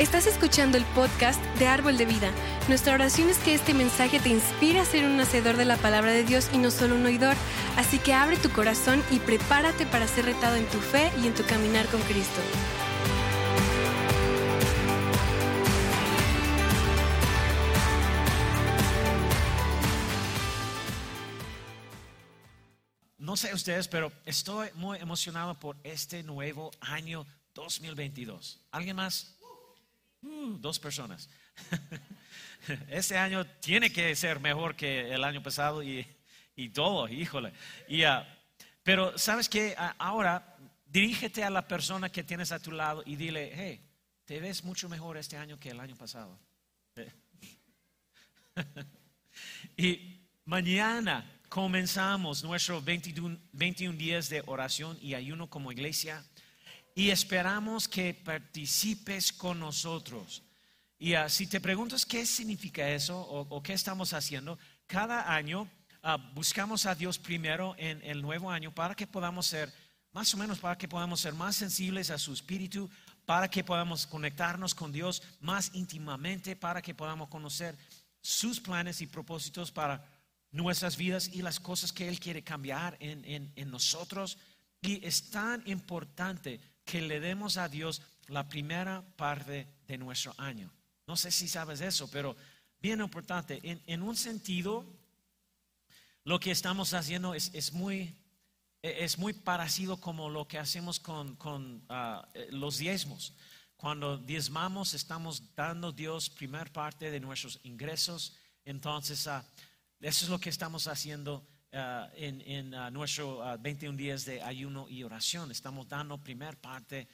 Estás escuchando el podcast de Árbol de Vida. Nuestra oración es que este mensaje te inspire a ser un hacedor de la palabra de Dios y no solo un oidor. Así que abre tu corazón y prepárate para ser retado en tu fe y en tu caminar con Cristo. No sé ustedes, pero estoy muy emocionado por este nuevo año 2022. ¿Alguien más? Uh, dos personas. Este año tiene que ser mejor que el año pasado y, todo, híjole. Y, ah, pero sabes que ah, ahora dirígete a la persona que tienes a tu lado y dile, hey, te ves mucho mejor este año que el año pasado. y mañana comenzamos nuestros 21, 21 días de oración y ayuno como iglesia y esperamos que participes con nosotros. Y ah, si te preguntas qué significa eso o, qué estamos haciendo, cada año ah, buscamos a Dios primero en el nuevo año para que podamos ser, más o menos para que podamos ser más sensibles a su espíritu, para que podamos conectarnos con Dios más íntimamente, para que podamos conocer sus planes y propósitos para nuestras vidas y las cosas que Él quiere cambiar en, en nosotros. Y es tan importante que le demos a Dios la primera parte de nuestro año. No sé si sabes eso, pero bien importante. En, un sentido, lo que estamos haciendo es, muy, es muy parecido como lo que hacemos con, ah, eh, los diezmos. Cuando diezmamos, estamos dando a Dios primera parte de nuestros ingresos. Entonces, ah, eso es lo que estamos haciendo ah, en, en nuestros 21 días de ayuno y oración. Estamos dando primera parte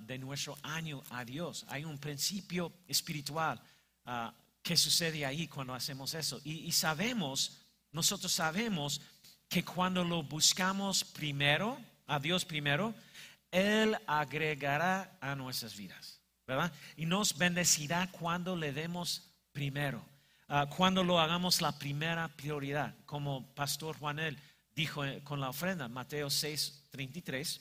de nuestro año a Dios. Hay un principio espiritual que sucede ahí cuando hacemos eso. Y, sabemos, nosotros sabemos que cuando lo buscamos primero, a Dios primero, Él agregará a nuestras vidas, ¿verdad? Y nos bendecirá cuando le demos primero, ah, cuando lo hagamos la primera prioridad, como Pastor Juanel dijo eh, con la ofrenda, Mateo 6, 33.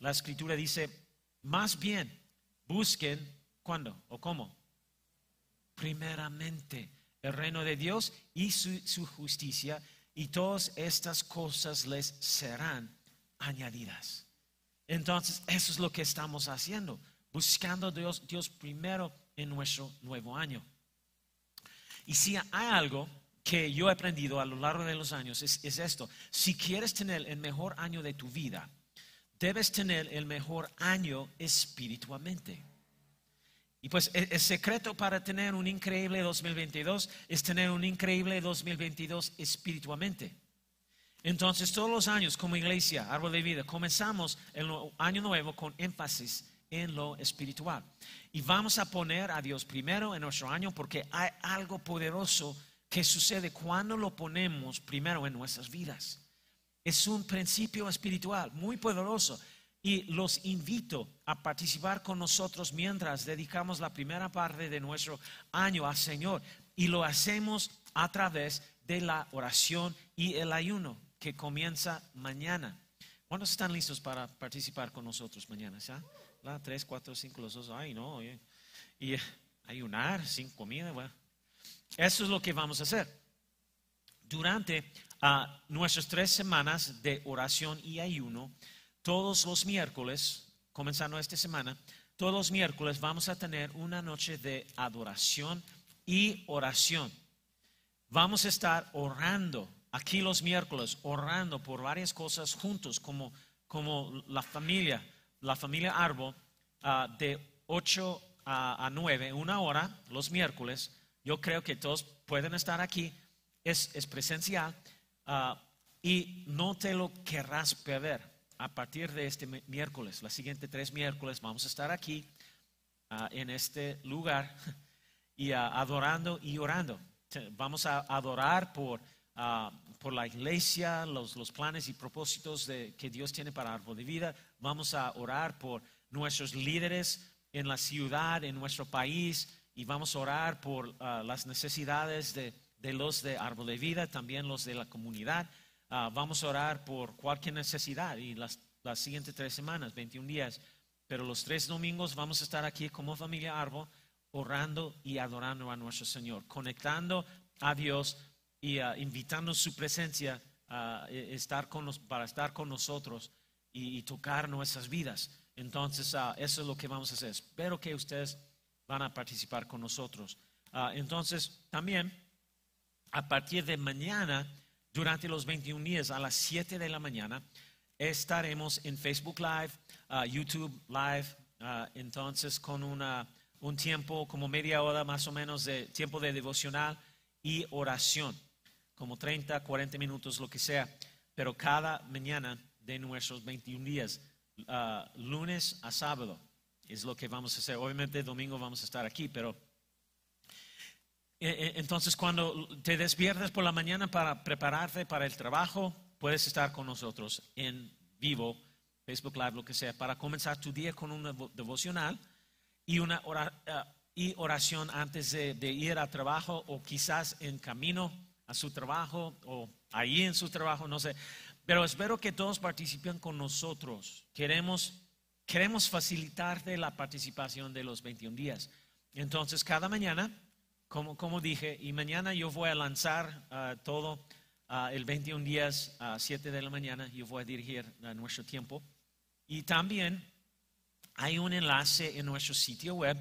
La escritura dice, más bien, busquen, ¿cuándo o cómo? Primeramente el reino de Dios y su, justicia, y todas estas cosas les serán añadidas. Entonces, eso es lo que estamos haciendo, buscando Dios, Dios primero en nuestro nuevo año. Y si hay algo que yo he aprendido a lo largo de los años, es, es esto, si quieres tener el mejor año de tu vida, debes tener el mejor año espiritualmente. Y pues e, el, secreto para tener un increíble 2022 es tener un increíble 2022 espiritualmente. Entonces todos los años como iglesia, árbol de vida, comenzamos el año nuevo con énfasis en lo espiritual. Y vamos a poner a Dios primero en nuestro año porque hay algo poderoso que sucede cuando lo ponemos primero en nuestras vidas. Es un principio espiritual muy poderoso y los invito a participar con nosotros mientras dedicamos la primera parte de nuestro año al Señor y lo hacemos a través de la oración y el ayuno que comienza mañana. ¿Cuántos están listos para participar con nosotros mañana? ¿Ya? La 3, 4, 5, los dos. Ay, no. Y ayunar sin comida. Eso es lo que vamos a hacer. Durante a nuestras tres semanas de oración y ayuno, todos los miércoles, comenzando esta semana, todos los miércoles vamos a tener una noche de adoración y oración. Vamos a estar orando aquí los miércoles, orando por varias cosas juntos, como, como la familia, la familia Arbo, ah, de 8 a, a 9, una hora los miércoles. Yo creo que todos pueden estar aquí, es, es presencial Ah, y no te lo querrás perder. A partir de este miércoles, la siguiente tres miércoles, vamos a estar aquí ah, en este lugar y ah, adorando y orando. Vamos a adorar por, por la iglesia, los, los, planes y propósitos de, que Dios tiene para Árbol de Vida. Vamos a orar por nuestros líderes en la ciudad, en nuestro país, y vamos a orar por las necesidades de de los de Árbol de Vida, también los de la comunidad. Ah, vamos a orar por cualquier necesidad y las, las siguientes tres semanas, 21 días, pero los tres domingos vamos a estar aquí como familia Árbol, orando y adorando a nuestro Señor, conectando a Dios y ah, invitando su presencia a estar con para estar con nosotros y, tocar nuestras vidas. Entonces, ah, eso es lo que vamos a hacer. Espero que ustedes van a participar con nosotros. Ah, entonces, también, a partir de mañana, durante los 21 días, a las 7 de la mañana, estaremos en Facebook Live, ah, YouTube Live, entonces con una, un tiempo como media hora más o menos de tiempo de devocional y oración, como 30, 40 minutos, lo que sea, pero cada mañana de nuestros 21 días, ah, lunes a sábado, es lo que vamos a hacer. Obviamente domingo vamos a estar aquí, pero eh, eh, entonces, cuando te despiertas por la mañana para prepararte para el trabajo, puedes estar con nosotros en vivo, Facebook Live, lo que sea, para comenzar tu día con una devo- devocional y una ah, oración antes de, de ir al trabajo o quizás en camino a su trabajo o ahí en su trabajo, no sé. Pero espero que todos participen con nosotros. Queremos, queremos facilitarte la participación de los 21 días. Entonces, cada mañana como, como dije, y mañana yo voy a lanzar ah, todo ah, el 21 días a 7 de la mañana, yo voy a dirigir a nuestro tiempo. Y también hay un enlace en nuestro sitio web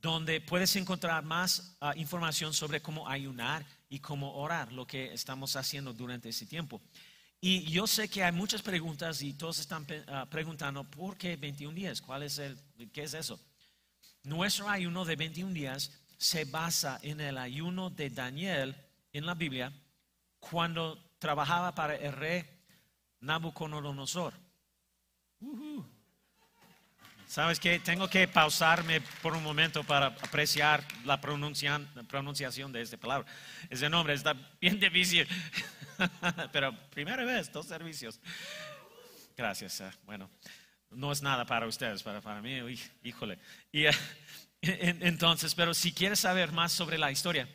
donde puedes encontrar más información sobre cómo ayunar y cómo orar, lo que estamos haciendo durante ese tiempo. Y yo sé que hay muchas preguntas y todos están ah, preguntando, ¿por qué 21 días? ¿Cuál es el, qué es eso? Nuestro ayuno de 21 días se basa en el ayuno de Daniel en la Biblia cuando trabajaba para el rey Nabucodonosor. Ujú. ¿Sabes qué? Tengo que pausarme por un momento para apreciar la pronunciación de esta palabra. Ese nombre está bien difícil. Pero primera vez, dos servicios. Gracias. eh, Bueno, no es nada para ustedes, para, para mí, uy, híjole. Y, eh, en- entonces, pero si quieres saber más sobre la historia,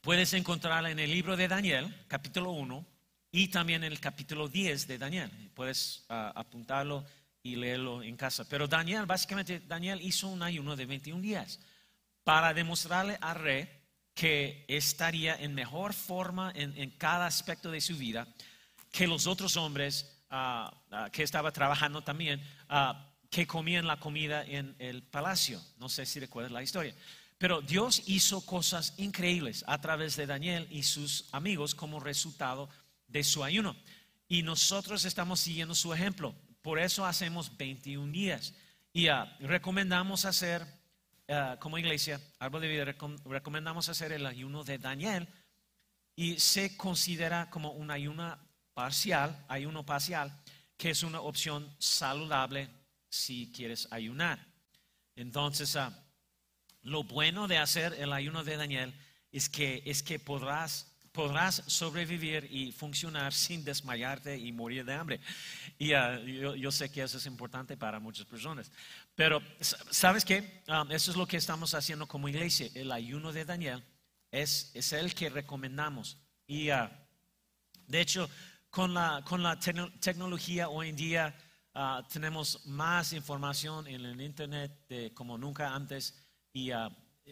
puedes encontrarla en el libro de Daniel, capítulo 1, y también en el capítulo 10 de Daniel. Puedes ah, apuntarlo y leerlo en casa. Pero Daniel, básicamente, Daniel hizo un ayuno de 21 días para demostrarle al rey que estaría en mejor forma en, en cada aspecto de su vida que los otros hombres ah, ah, que estaba trabajando también, ah, que comían la comida en el palacio. No sé si recuerdas la historia. Pero Dios hizo cosas increíbles a través de Daniel y sus amigos como resultado de su ayuno. Y nosotros estamos siguiendo su ejemplo. Por eso hacemos 21 días. Y recomendamos hacer, ah, como iglesia, Árbol de Vida, recom- recomendamos hacer el ayuno de Daniel y se considera como un ayuno parcial, ayuno parcial, que es una opción saludable si quieres ayunar. Entonces, ah, lo bueno de hacer el ayuno de Daniel es que, es que podrás, podrás sobrevivir y funcionar sin desmayarte y morir de hambre. Y ah, yo, yo sé que eso es importante para muchas personas. Pero, sa- ¿sabes qué? Ah, eso es lo que estamos haciendo como iglesia. El ayuno de Daniel es, es el que recomendamos. Y ah, de hecho, con la, con la tecno- tecnología hoy en día ah, tenemos más información en el Internet de como nunca antes. Y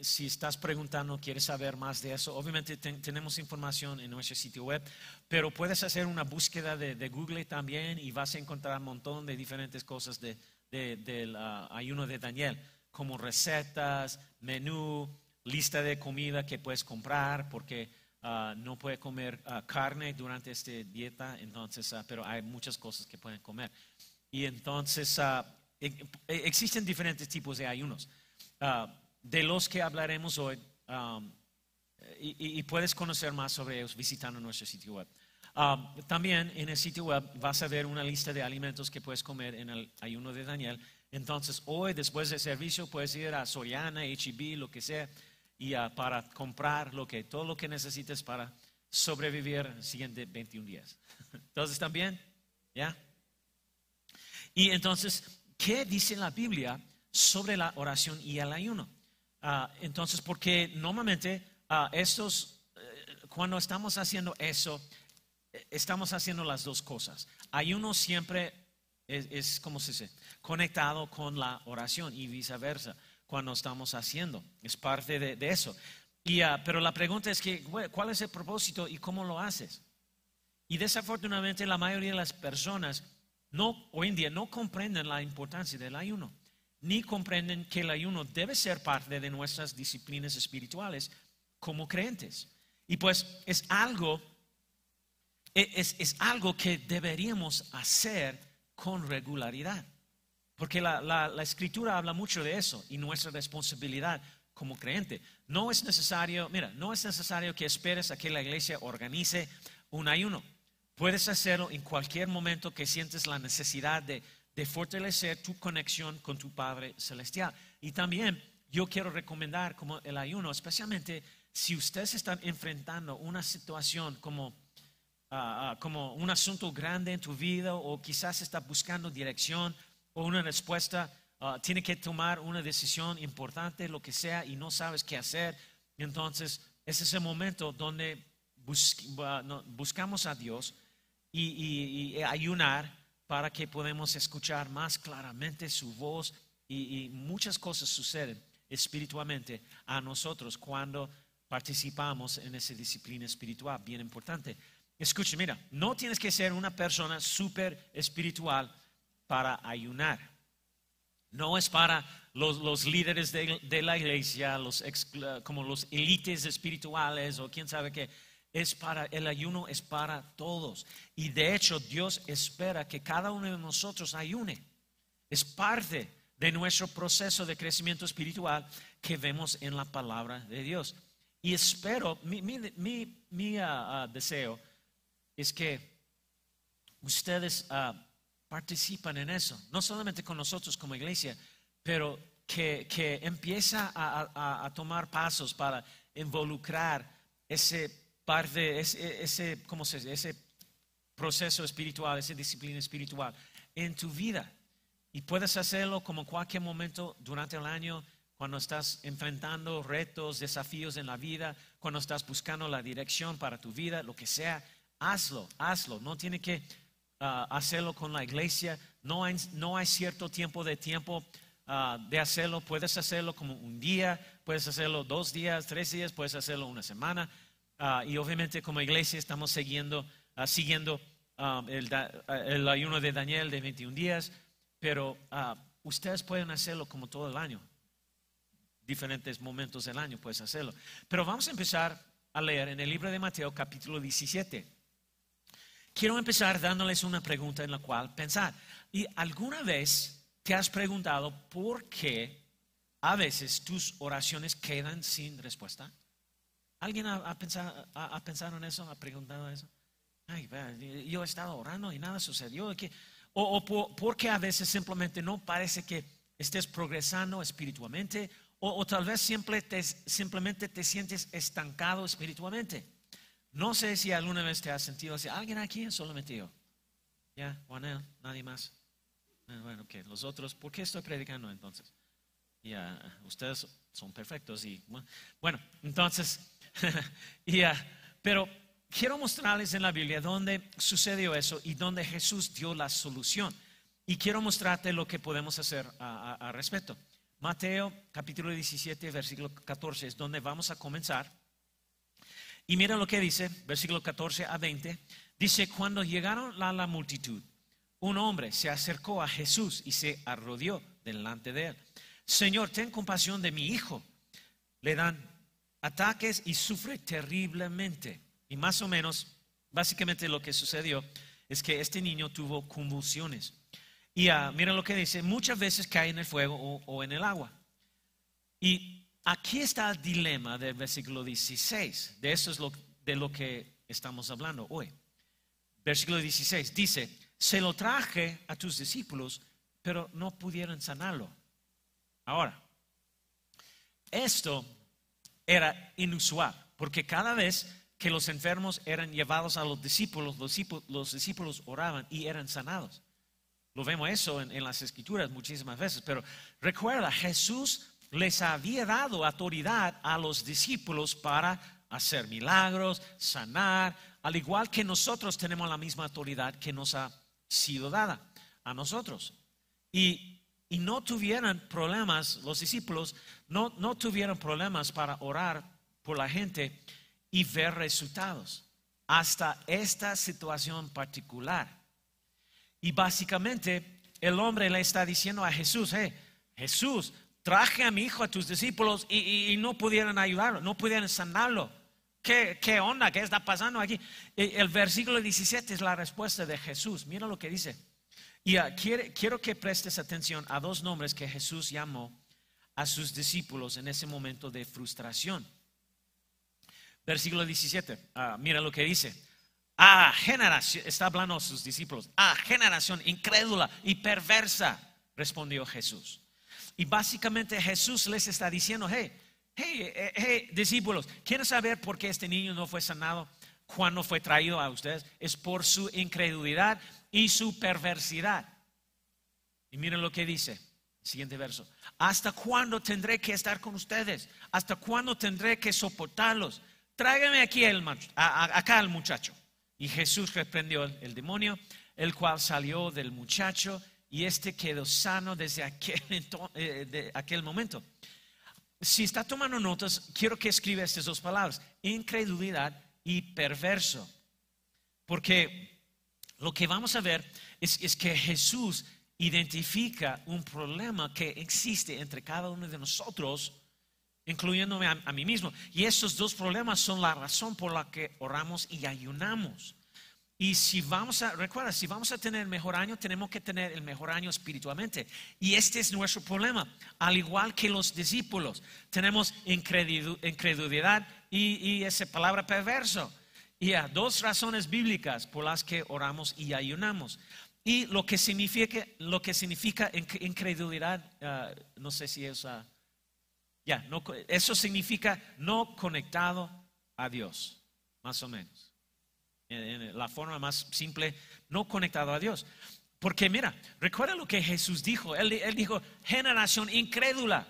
si estás preguntando, quieres saber más de eso, obviamente ten- tenemos información en nuestro sitio web, pero puedes hacer una búsqueda de, Google también y vas a encontrar un montón de diferentes cosas de, de- del ah, ayuno de Daniel, como recetas, menú, lista de comida que puedes comprar, porque ah, no puede comer ah, carne durante esta dieta, entonces, pero hay muchas cosas que pueden comer. Y entonces e- e- existen diferentes tipos de ayunos. De los que hablaremos hoy, um, y, puedes conocer más sobre ellos visitando nuestro sitio web. Um, también en el sitio web vas a ver una lista de alimentos que puedes comer en el ayuno de Daniel. Entonces, hoy, después del servicio, puedes ir a Soriana, HEB, lo que sea, y ah, para comprar lo que, todo lo que necesites para sobrevivir los siguientes 21 días. Entonces, ¿también? ¿Ya? Y entonces, ¿qué dice la Biblia sobre la oración y el ayuno? Ah, entonces, porque normalmente ah, estos, eh, cuando estamos haciendo eso, eh, estamos haciendo las dos cosas. Ayuno siempre es, ¿cómo se dice? Conectado con la oración y viceversa cuando estamos haciendo. Es parte de, eso. Y, ah, pero la pregunta es que, ¿cuál es el propósito y cómo lo haces? Y desafortunadamente la mayoría de las personas no, hoy en día no comprenden la importancia del ayuno, ni comprenden que el ayuno debe ser parte de nuestras disciplinas espirituales como creyentes. Y pues es algo, e, es, es algo que deberíamos hacer con regularidad. Porque la, la, escritura habla mucho de eso y nuestra responsabilidad como creyente. No es necesario, mira, no es necesario que esperes a que la iglesia organice un ayuno. Puedes hacerlo en cualquier momento que sientes la necesidad de, de fortalecer tu conexión con tu Padre Celestial. Y también yo quiero recomendar como el ayuno, especialmente si ustedes están enfrentando una situación como, uh, uh, como un asunto grande en tu vida o quizás está buscando dirección o una respuesta, uh, tiene que tomar una decisión importante, lo que sea, y no sabes qué hacer. Entonces, es el momento donde buscamos a Dios y, ayunar para que podamos escuchar más claramente su voz y, y muchas cosas suceden espiritualmente a nosotros cuando participamos en esa disciplina espiritual, bien importante. Escuche, mira, no tienes que ser una persona súper espiritual para ayunar. No es para los, los líderes de, de, la iglesia, los como los élites espirituales o quién sabe qué. Es para, el ayuno es para todos. Y de hecho Dios espera que cada uno de nosotros ayune. Es parte de nuestro proceso de crecimiento espiritual que vemos en la palabra de Dios. Y espero, mi, mi, mi, mi uh, uh, deseo es que ustedes uh, participan en eso, no solamente con nosotros como iglesia, pero que, que empieza a, a, a, tomar pasos para involucrar ese parte, ese, ese, ¿cómo se ese proceso espiritual, esa disciplina espiritual en tu vida. Y puedes hacerlo como cualquier momento durante el año cuando estás enfrentando retos, desafíos en la vida, cuando estás buscando la dirección para tu vida, lo que sea, hazlo, hazlo. No tiene que uh, hacerlo con la iglesia. No hay, no hay cierto tiempo de tiempo uh, de hacerlo. Puedes hacerlo como un día, puedes hacerlo dos días, tres días, puedes hacerlo una semana. Uh, y obviamente como iglesia estamos siguiendo, siguiendo um, el, el, ayuno de Daniel de 21 días, pero ustedes pueden hacerlo como todo el año diferentes momentos del año puedes hacerlo. Pero vamos a empezar a leer en el libro de Mateo capítulo 17. Quiero empezar dándoles una pregunta en la cual pensar. ¿Y alguna vez te has preguntado por qué a veces tus oraciones quedan sin respuesta? ¿Alguien ha, pensado, ha, pensado, en eso? ¿Ha preguntado eso? Ay, yo he estado orando y nada sucedió. O, o por, porque a veces simplemente no parece que estés progresando espiritualmente o, tal vez simplemente te sientes estancado espiritualmente. No sé si alguna vez te has sentido así. ¿Alguien aquí? Solamente yo. Ya, Juanel, nadie más. Ah, bueno, que los otros, ¿por qué estoy predicando entonces? Ya, ustedes son perfectos y bueno, entonces, ya, pero quiero mostrarles en la Biblia dónde sucedió eso y dónde Jesús dio la solución. Y quiero mostrarte lo que podemos hacer al respecto. Mateo capítulo 17, versículo 14 es donde vamos a comenzar. Y mira lo que dice, versículo 14 a 20. Dice, cuando llegaron a la multitud, un hombre se acercó a Jesús y se arrodilló delante de él. Señor, ten compasión de mi hijo. Le dan ataques y sufre terriblemente. Y más o menos, básicamente lo que sucedió es que este niño tuvo convulsiones. Y uh, mira lo que dice, muchas veces cae en el fuego o, o, en el agua. Y aquí está el dilema del versículo 16. De eso es lo, de lo que estamos hablando hoy. Versículo 16 dice, se lo traje a tus discípulos, pero no pudieron sanarlo. Ahora, esto era inusual, porque cada vez que los enfermos eran llevados a los discípulos, los discípulos, los discípulos oraban y eran sanados. Lo vemos eso en, las escrituras muchísimas veces, pero recuerda, Jesús les había dado autoridad a los discípulos para hacer milagros, sanar, al igual que nosotros tenemos la misma autoridad que nos ha sido dada. a nosotros. Y, y no tuvieron problemas, los discípulos no, no tuvieron problemas para orar por la gente y ver resultados hasta esta situación particular. Y básicamente el hombre le está diciendo a Jesús, hey, Jesús, traje a mi hijo a tus discípulos y, no pudieron ayudarlo, no pudieron sanarlo. ¿Qué, ¿Qué, onda? ¿Qué está pasando aquí? El versículo 17 es la respuesta de Jesús. Mira lo que dice. Y ah, quiero que prestes atención a dos nombres que Jesús llamó a sus discípulos en ese momento de frustración. Versículo 17, ah, mira lo que dice. Ah, generación, está hablando a sus discípulos, ah, generación incrédula y perversa, respondió Jesús. Y básicamente Jesús les está diciendo, hey, hey, eh, hey, discípulos, ¿quieren saber por qué este niño no fue sanado cuando fue traído a ustedes? Es por su incredulidad y su perversidad. Y miren lo que dice, siguiente verso. ¿Hasta cuándo tendré que estar con ustedes? ¿Hasta cuándo tendré que soportarlos? tráigame aquí el, acá al muchacho. Y Jesús reprendió el demonio, el cual salió del muchacho y este quedó sano desde aquel, eh, aquel momento. Si está tomando notas, quiero que escriba estas dos palabras, incredulidad y perverso. Porque lo que vamos a ver es, es que Jesús identifica un problema que existe entre cada uno de nosotros incluyéndome a, mí mismo. Y esos dos problemas son la razón por la que oramos y ayunamos. Y si vamos a, recuerda, si vamos a tener el mejor año, tenemos que tener el mejor año espiritualmente. Y este es nuestro problema. Al igual que los discípulos, tenemos incredulidad y, y esa palabra perverso. Y a dos razones bíblicas por las que oramos y ayunamos. Y lo que significa, lo que significa incredulidad, ah, no sé si es... Uh, ya, eso significa no conectado a Dios, más o menos. En, la forma más simple, no conectado a Dios. Porque mira, recuerda lo que Jesús dijo. Él, él dijo, generación incrédula.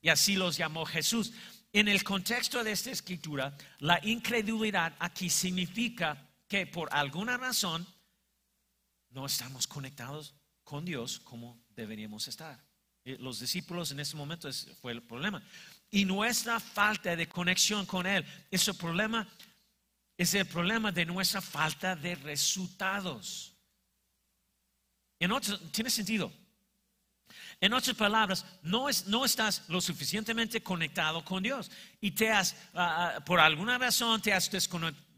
Y así los llamó Jesús. En el contexto de esta escritura, la incredulidad aquí significa que por alguna razón no estamos conectados con Dios como deberíamos estar. Eh, los discípulos en ese momento fue el problema. Y nuestra falta de conexión con Él, ese problema es el problema de nuestra falta de resultados. En tiene sentido. En otras palabras, no, es, no estás lo suficientemente conectado con Dios y te has, ah, ah, por alguna razón, te has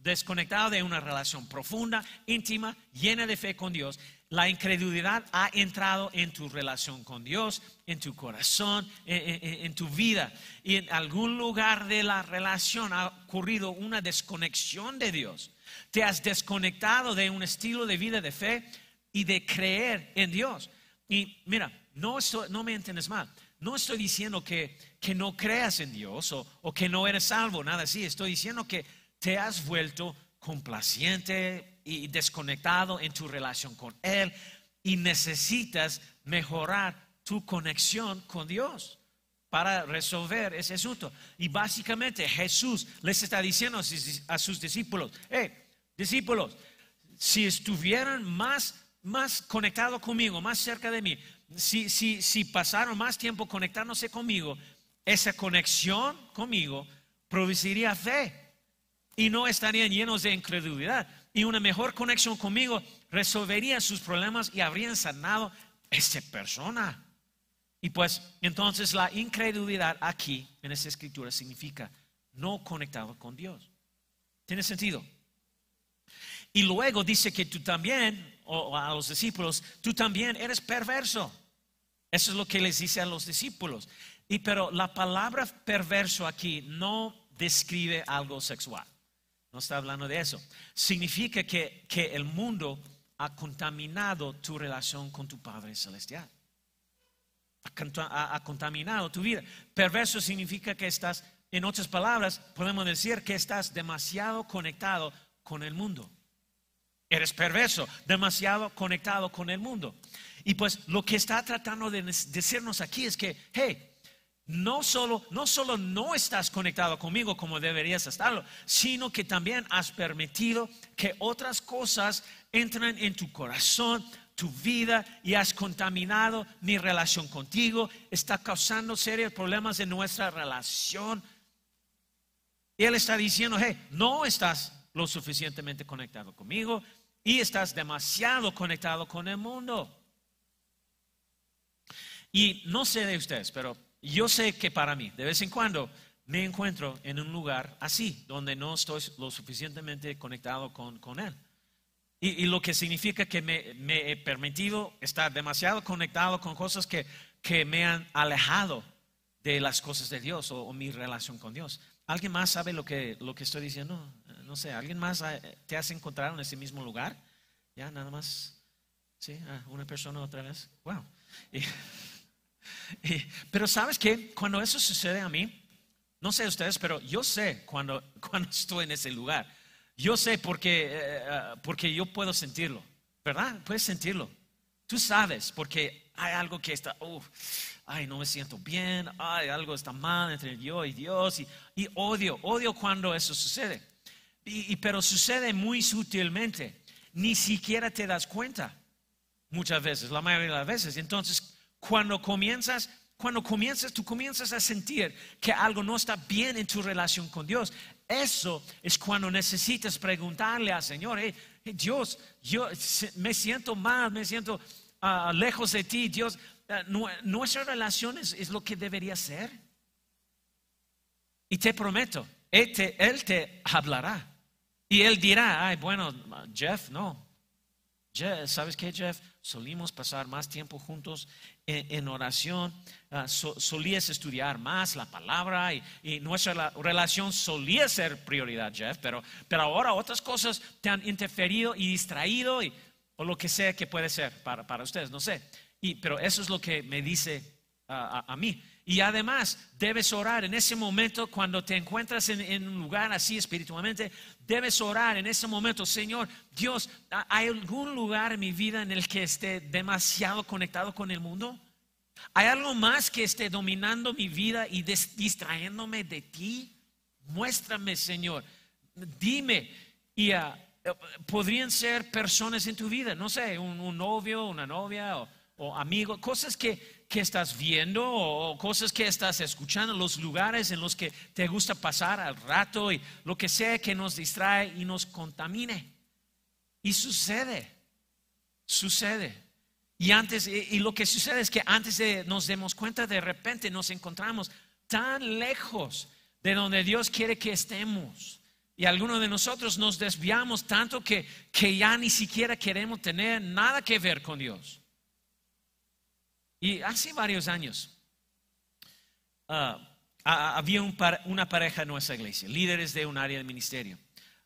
desconectado de una relación profunda, íntima, llena de fe con Dios la incredulidad ha entrado en tu relación con Dios, en tu corazón, en, tu vida. Y en algún lugar de la relación ha ocurrido una desconexión de Dios. Te has desconectado de un estilo de vida de fe y de creer en Dios. Y mira, no, no me entiendes mal. No estoy diciendo que, que no creas en Dios o, o que no eres salvo, nada así. Estoy diciendo que te has vuelto complaciente, y desconectado en tu relación con Él y necesitas mejorar tu conexión con Dios para resolver ese asunto. Y básicamente Jesús les está diciendo a sus discípulos, hey, discípulos, si estuvieran más, más conectados conmigo, más cerca de mí, si, si, si pasaron más tiempo conectándose conmigo, esa conexión conmigo produciría fe y no estarían llenos de incredulidad y una mejor conexión conmigo resolvería sus problemas y habrían sanado a persona. Y pues entonces la incredulidad aquí en esta escritura significa no conectado con Dios. ¿Tiene sentido? Y luego dice que tú también, o a los discípulos, tú también eres perverso. Eso es lo que les dice a los discípulos. Y pero la palabra perverso aquí no describe algo sexual. No está hablando de eso. Significa que, el mundo ha contaminado tu relación con tu Padre Celestial. Ha, contaminado tu vida. Perverso significa que estás, en otras palabras, podemos decir que estás demasiado conectado con el mundo. Eres perverso, demasiado conectado con el mundo. Y pues lo que está tratando de decirnos aquí es que, hey, no solo, no solo no estás conectado conmigo como deberías estarlo, sino que también has permitido que otras cosas entren en tu corazón, tu vida y has contaminado mi relación contigo, está causando serios problemas en nuestra relación. Y Él está diciendo, hey, no estás lo suficientemente conectado conmigo y estás demasiado conectado con el mundo. Y no sé de ustedes, pero yo sé que para mí, de vez en cuando, me encuentro en un lugar así, donde no estoy lo suficientemente conectado con, con Él. Y, lo que significa que me, he permitido estar demasiado conectado con cosas que, que me han alejado de las cosas de Dios o, mi relación con Dios. ¿Alguien más sabe lo que, lo que estoy diciendo? No sé, ¿alguien más te has encontrado en ese mismo lugar? Ya, nada más. Sí, ah, una persona otra vez. Wow. pero sabes que cuando eso sucede a mí, no sé ustedes, pero yo sé cuando, cuando estoy en ese lugar. Yo sé porque, eh, eh, porque yo puedo sentirlo, ¿verdad? Puedes sentirlo. Tú sabes, porque hay algo que está, ay, no me siento bien, ay, algo está mal entre yo y Dios, y, odio, odio cuando eso sucede. Y, pero sucede muy sutilmente, ni siquiera te das cuenta, muchas veces, la mayoría de las veces. Entonces, cuando comienzas cuando comienzas, tú comienzas a sentir que algo no está bien en tu relación con Dios, eso es cuando necesitas preguntarle al Señor, Dios, yo me siento mal, me siento ah, lejos de ti, Dios, ah, nuestra relación es, lo que debería ser. Y te prometo, él te, él te hablará. Y él dirá, ay, bueno, Jeff, no. ¿Sabes qué, Jeff? Solimos pasar más tiempo juntos en, oración, ah, solías estudiar más la palabra y, nuestra relación solía ser prioridad, Jeff, pero, pero ahora otras cosas te han interferido y distraído y, o lo que sea que puede ser para, para ustedes, no sé. Y, pero eso es lo que me dice ah, a, mí. Y además debes orar en ese momento cuando te encuentras en, un lugar así espiritualmente, debes orar en ese momento, Señor, Dios, ¿hay algún lugar en mi vida en el que esté demasiado conectado con el mundo? ¿Hay algo más que esté dominando mi vida y distrayéndome de ti? Muéstrame, Señor. Dime. Y ah, podrían ser personas en tu vida, no sé, un, novio, una novia o, amigo, cosas que, que, estás viendo o, cosas que estás escuchando, los lugares en los que te gusta pasar al rato y lo que sea que nos distrae y nos contamine. Y sucede, sucede. Y antes, y lo que sucede es que antes de nos demos cuenta, de repente nos encontramos tan lejos de donde Dios quiere que estemos. Y algunos de nosotros nos desviamos tanto que, que ya ni siquiera queremos tener nada que ver con Dios. Y hace varios años ah, había una pareja en nuestra iglesia, líderes de un área de ministerio.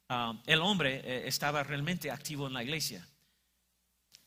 Ah, el hombre eh, estaba realmente activo en la iglesia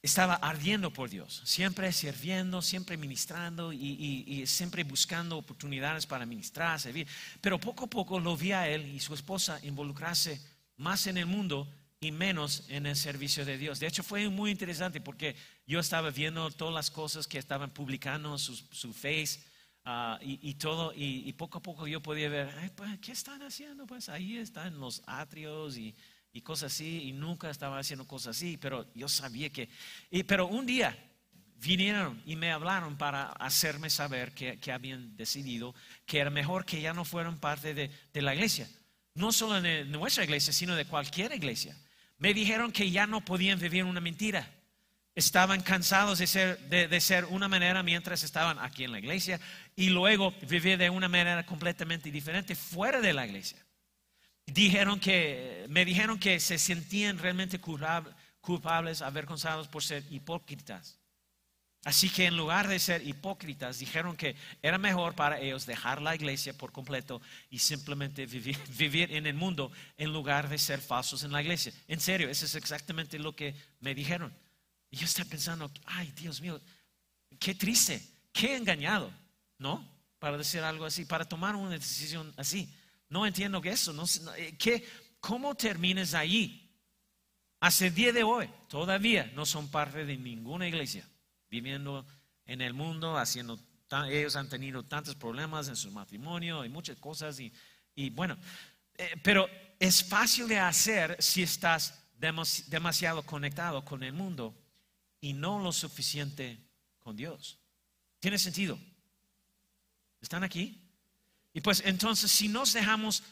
estaba ardiendo por Dios, siempre sirviendo, siempre ministrando y, siempre buscando oportunidades para ministrar, servir. Pero poco a poco lo vi a él y su esposa involucrarse más en el mundo y menos en el servicio de Dios. De hecho, fue muy interesante porque yo estaba viendo todas las cosas que estaban publicando, su, su face ah, y, todo, y, poco a poco yo podía ver, pues, ¿qué están haciendo? Pues ahí están los atrios y y cosas así, y nunca estaba haciendo cosas así, pero yo sabía que... Y, pero un día vinieron y me hablaron para hacerme saber que, que, habían decidido que era mejor que ya no fueran parte de, de la iglesia, no solo de nuestra iglesia, sino de cualquier iglesia. Me dijeron que ya no podían vivir una mentira. Estaban cansados de ser, de, ser una manera mientras estaban aquí en la iglesia y luego vivir de una manera completamente diferente fuera de la iglesia dijeron que, me dijeron que se sentían realmente culpables, avergonzados por ser hipócritas. Así que en lugar de ser hipócritas, dijeron que era mejor para ellos dejar la iglesia por completo y simplemente vivir, vivir, en el mundo en lugar de ser falsos en la iglesia. En serio, eso es exactamente lo que me dijeron. Y yo estaba pensando, ay Dios mío, qué triste, qué engañado, ¿no? Para decir algo así, para tomar una decisión así. No entiendo que eso, no, eh, ¿qué, ¿cómo termines ahí? Hasta el día de hoy, todavía no son parte de ninguna iglesia, viviendo en el mundo, haciendo, ellos han tenido tantos problemas en su matrimonio y muchas cosas, y, bueno, eh, pero es fácil de hacer si estás demasiado conectado con el mundo y no lo suficiente con Dios. ¿Tiene sentido? ¿Están aquí? Y pues entonces si nos dejamos,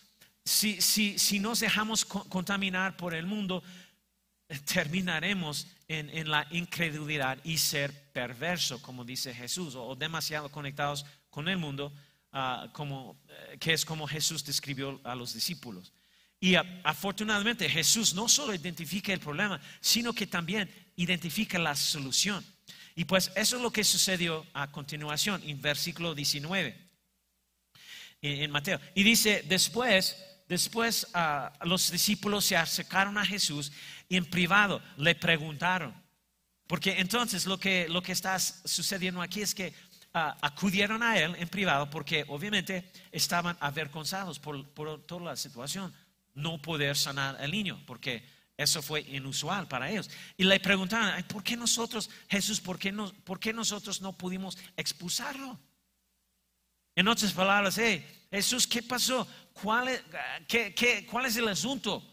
si, si, si nos dejamos contaminar por el mundo, terminaremos en, la incredulidad y ser perverso, como dice Jesús, o, demasiado conectados con el mundo, ah, como, eh, que es como Jesús describió a los discípulos. Y afortunadamente Jesús no solo identifica el problema, sino que también identifica la solución. Y pues eso es lo que sucedió a continuación, en versículo 19, en, Mateo. Y dice, después, después ah, los discípulos se acercaron a Jesús y en privado le preguntaron. Porque entonces lo que, lo que está sucediendo aquí es que ah, acudieron a él en privado porque obviamente estaban avergonzados por, por toda la situación no poder sanar al niño, porque eso fue inusual para ellos. Y le preguntaron, ¿por qué nosotros, Jesús, por qué, no, por qué nosotros no pudimos expulsarlo? En otras palabras, Jesús, ¿qué pasó? ¿Cuál es, qué, cuál es el asunto?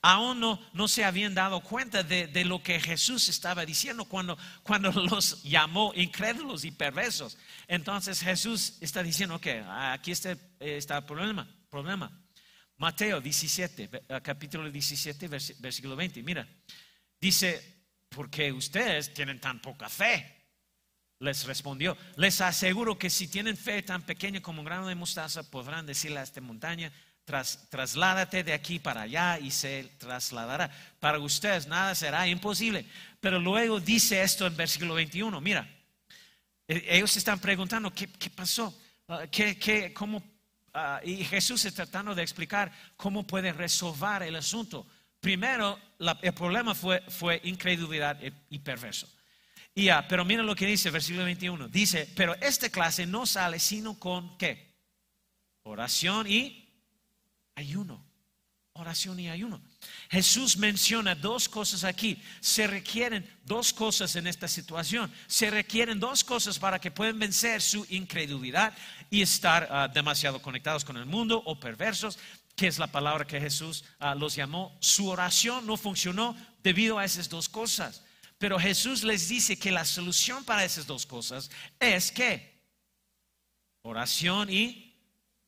Aún no, se habían dado cuenta de, lo que Jesús estaba diciendo cuando, los llamó incrédulos y perversos. Entonces Jesús está diciendo, que aquí está, el problema. problema. Mateo 17, eh, capítulo 17, versículo 20. Mira, dice, porque ustedes tienen tan poca fe. Les respondió, les aseguro que si tienen fe tan pequeña como un grano de mostaza, podrán decirle a esta montaña, trasládate de aquí para allá y se trasladará. Para ustedes nada será imposible. Pero luego dice esto en versículo 21, mira, e, ellos están preguntando, ¿qué, pasó? Ah, ¿Qué, qué, ¿Cómo Ah, y Jesús está tratando de explicar cómo puede resolver el asunto. Primero, el problema fue, fue incredulidad y, perverso. Pero mira lo que dice, versículo 21. Dice, pero esta clase no sale sino con qué? Oración y ayuno. Oración y ayuno. Jesús menciona dos cosas aquí. Se requieren dos cosas en esta situación. Se requieren dos cosas para que puedan vencer su incredulidad y estar ah, demasiado conectados con el mundo o perversos, que es la palabra que Jesús ah, los llamó. Su oración no funcionó debido a esas dos cosas. Pero Jesús les dice que la solución para esas dos cosas es que oración y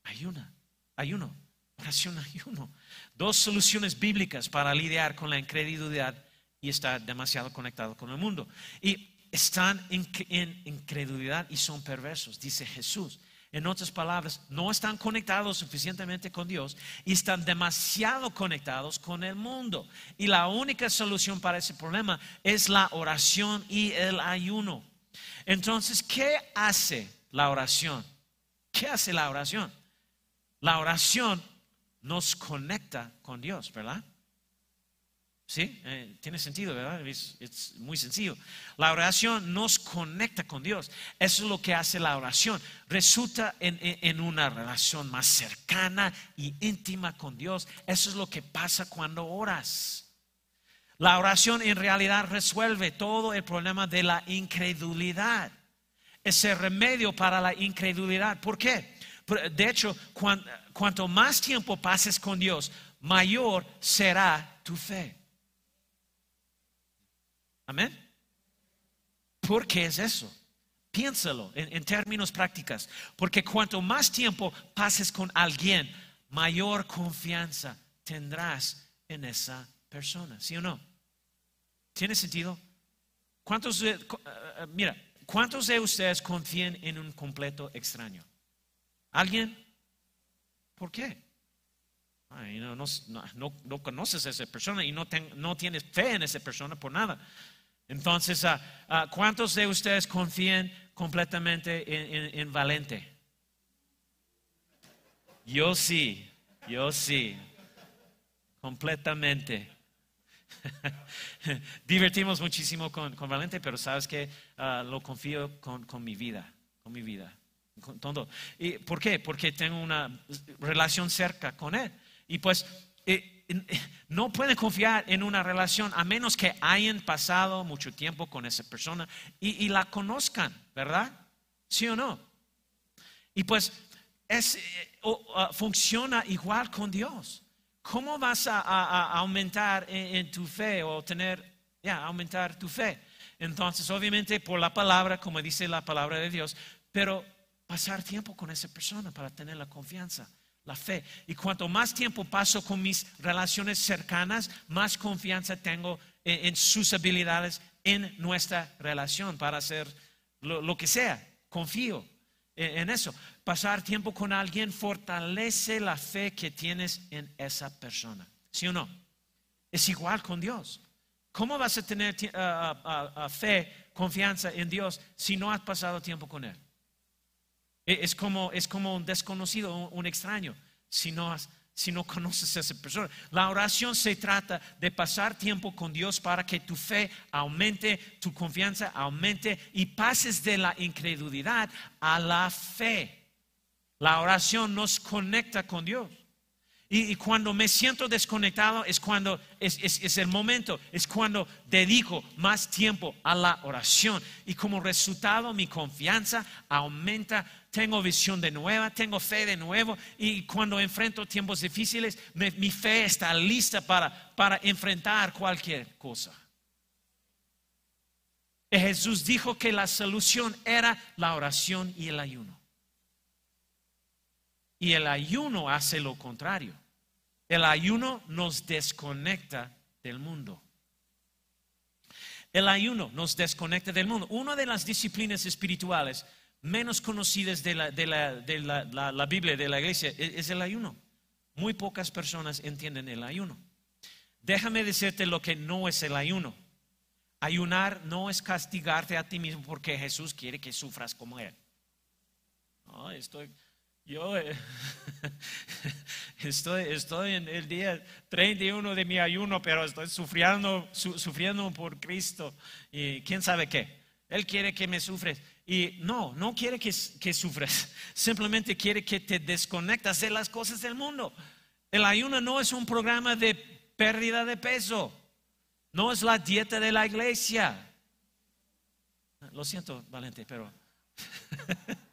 ayuna, ayuno, oración, ayuno. Dos soluciones bíblicas para lidiar con la incredulidad y estar demasiado conectado con el mundo. Y están en incredulidad y son perversos, dice Jesús. En otras palabras, no están conectados suficientemente con Dios y están demasiado conectados con el mundo. Y la única solución para ese problema es la oración y el ayuno. Entonces, ¿qué hace la oración? ¿Qué hace la oración? La oración nos conecta con Dios, ¿verdad? ¿Sí? Eh, tiene sentido, ¿verdad? Es, muy sencillo. La oración nos conecta con Dios. Eso es lo que hace la oración. Resulta en, una relación más cercana y íntima con Dios. Eso es lo que pasa cuando oras. La oración en realidad resuelve todo el problema de la incredulidad. Es el remedio para la incredulidad. ¿Por qué? De hecho, cuanto más tiempo pases con Dios, mayor será tu fe. Amén. ¿Por qué es eso? Piénsalo en, términos prácticos. Porque cuanto más tiempo pases con alguien, mayor confianza tendrás en esa persona. ¿Sí o no? ¿Tiene sentido? ¿Cuántos, eh, eh, mira, ¿cuántos de ustedes confían en un completo extraño? ¿Alguien? ¿Por qué? no, conoces a esa persona y no, no tienes fe en esa persona por nada. Entonces, ah, ah, ¿cuántos de ustedes confían completamente en, Valente? Yo sí, yo sí, completamente. Divertimos muchísimo con, Valente, pero sabes que ah, lo confío con, mi vida, con mi vida. Con todo. ¿Y ¿Por qué? Porque tengo una relación cerca con él. Y pues eh, no pueden confiar en una relación a menos que hayan pasado mucho tiempo con esa persona y, la conozcan, ¿verdad? ¿Sí o no? Y pues es, eh, uh, funciona igual con Dios. ¿Cómo vas a, aumentar en, tu fe o tener, ya, aumentar tu fe? Entonces, obviamente, por la palabra, como dice la palabra de Dios, pero pasar tiempo con esa persona para tener la confianza, la fe. Y cuanto más tiempo paso con mis relaciones cercanas, más confianza tengo en, sus habilidades, en nuestra relación para hacer lo, que sea. Confío en eso. Pasar tiempo con alguien fortalece la fe que tienes en esa persona. ¿Sí o no? Es igual con Dios. ¿Cómo vas a tener fe, confianza en Dios si no has pasado tiempo con Él? E, es como, es como un desconocido, un, extraño, si no, si no conoces a esa persona. La oración se trata de pasar tiempo con Dios para que tu fe aumente, tu confianza aumente y pases de la incredulidad a la fe. La oración nos conecta con Dios. Y, cuando me siento desconectado es cuando es, el momento, es cuando dedico más tiempo a la oración. Y como resultado mi confianza aumenta, tengo visión de nueva, tengo fe de nuevo. Y cuando enfrento tiempos difíciles, mi fe está lista para, para enfrentar cualquier cosa. Jesús dijo que la solución era la oración y el ayuno. Y el ayuno hace lo contrario. El ayuno nos desconecta del mundo. El ayuno nos desconecta del mundo. Una de las disciplinas espirituales menos conocidas de la, de la, Biblia, de la iglesia, es, es el ayuno. Muy pocas personas entienden el ayuno. Déjame decirte lo que no es el ayuno. Ayunar no es castigarte a ti mismo porque Jesús quiere que sufras como Él. No, estoy, yo eh, estoy, estoy en el día 31 de mi ayuno, pero estoy sufriendo, sufriendo por Cristo. Y quién sabe qué. Él quiere que me sufres. Y no, no quiere que, que sufres. Simplemente quiere que te desconectas de las cosas del mundo. El ayuno no es un programa de pérdida de peso. No es la dieta de la iglesia. Lo siento, Valente, pero...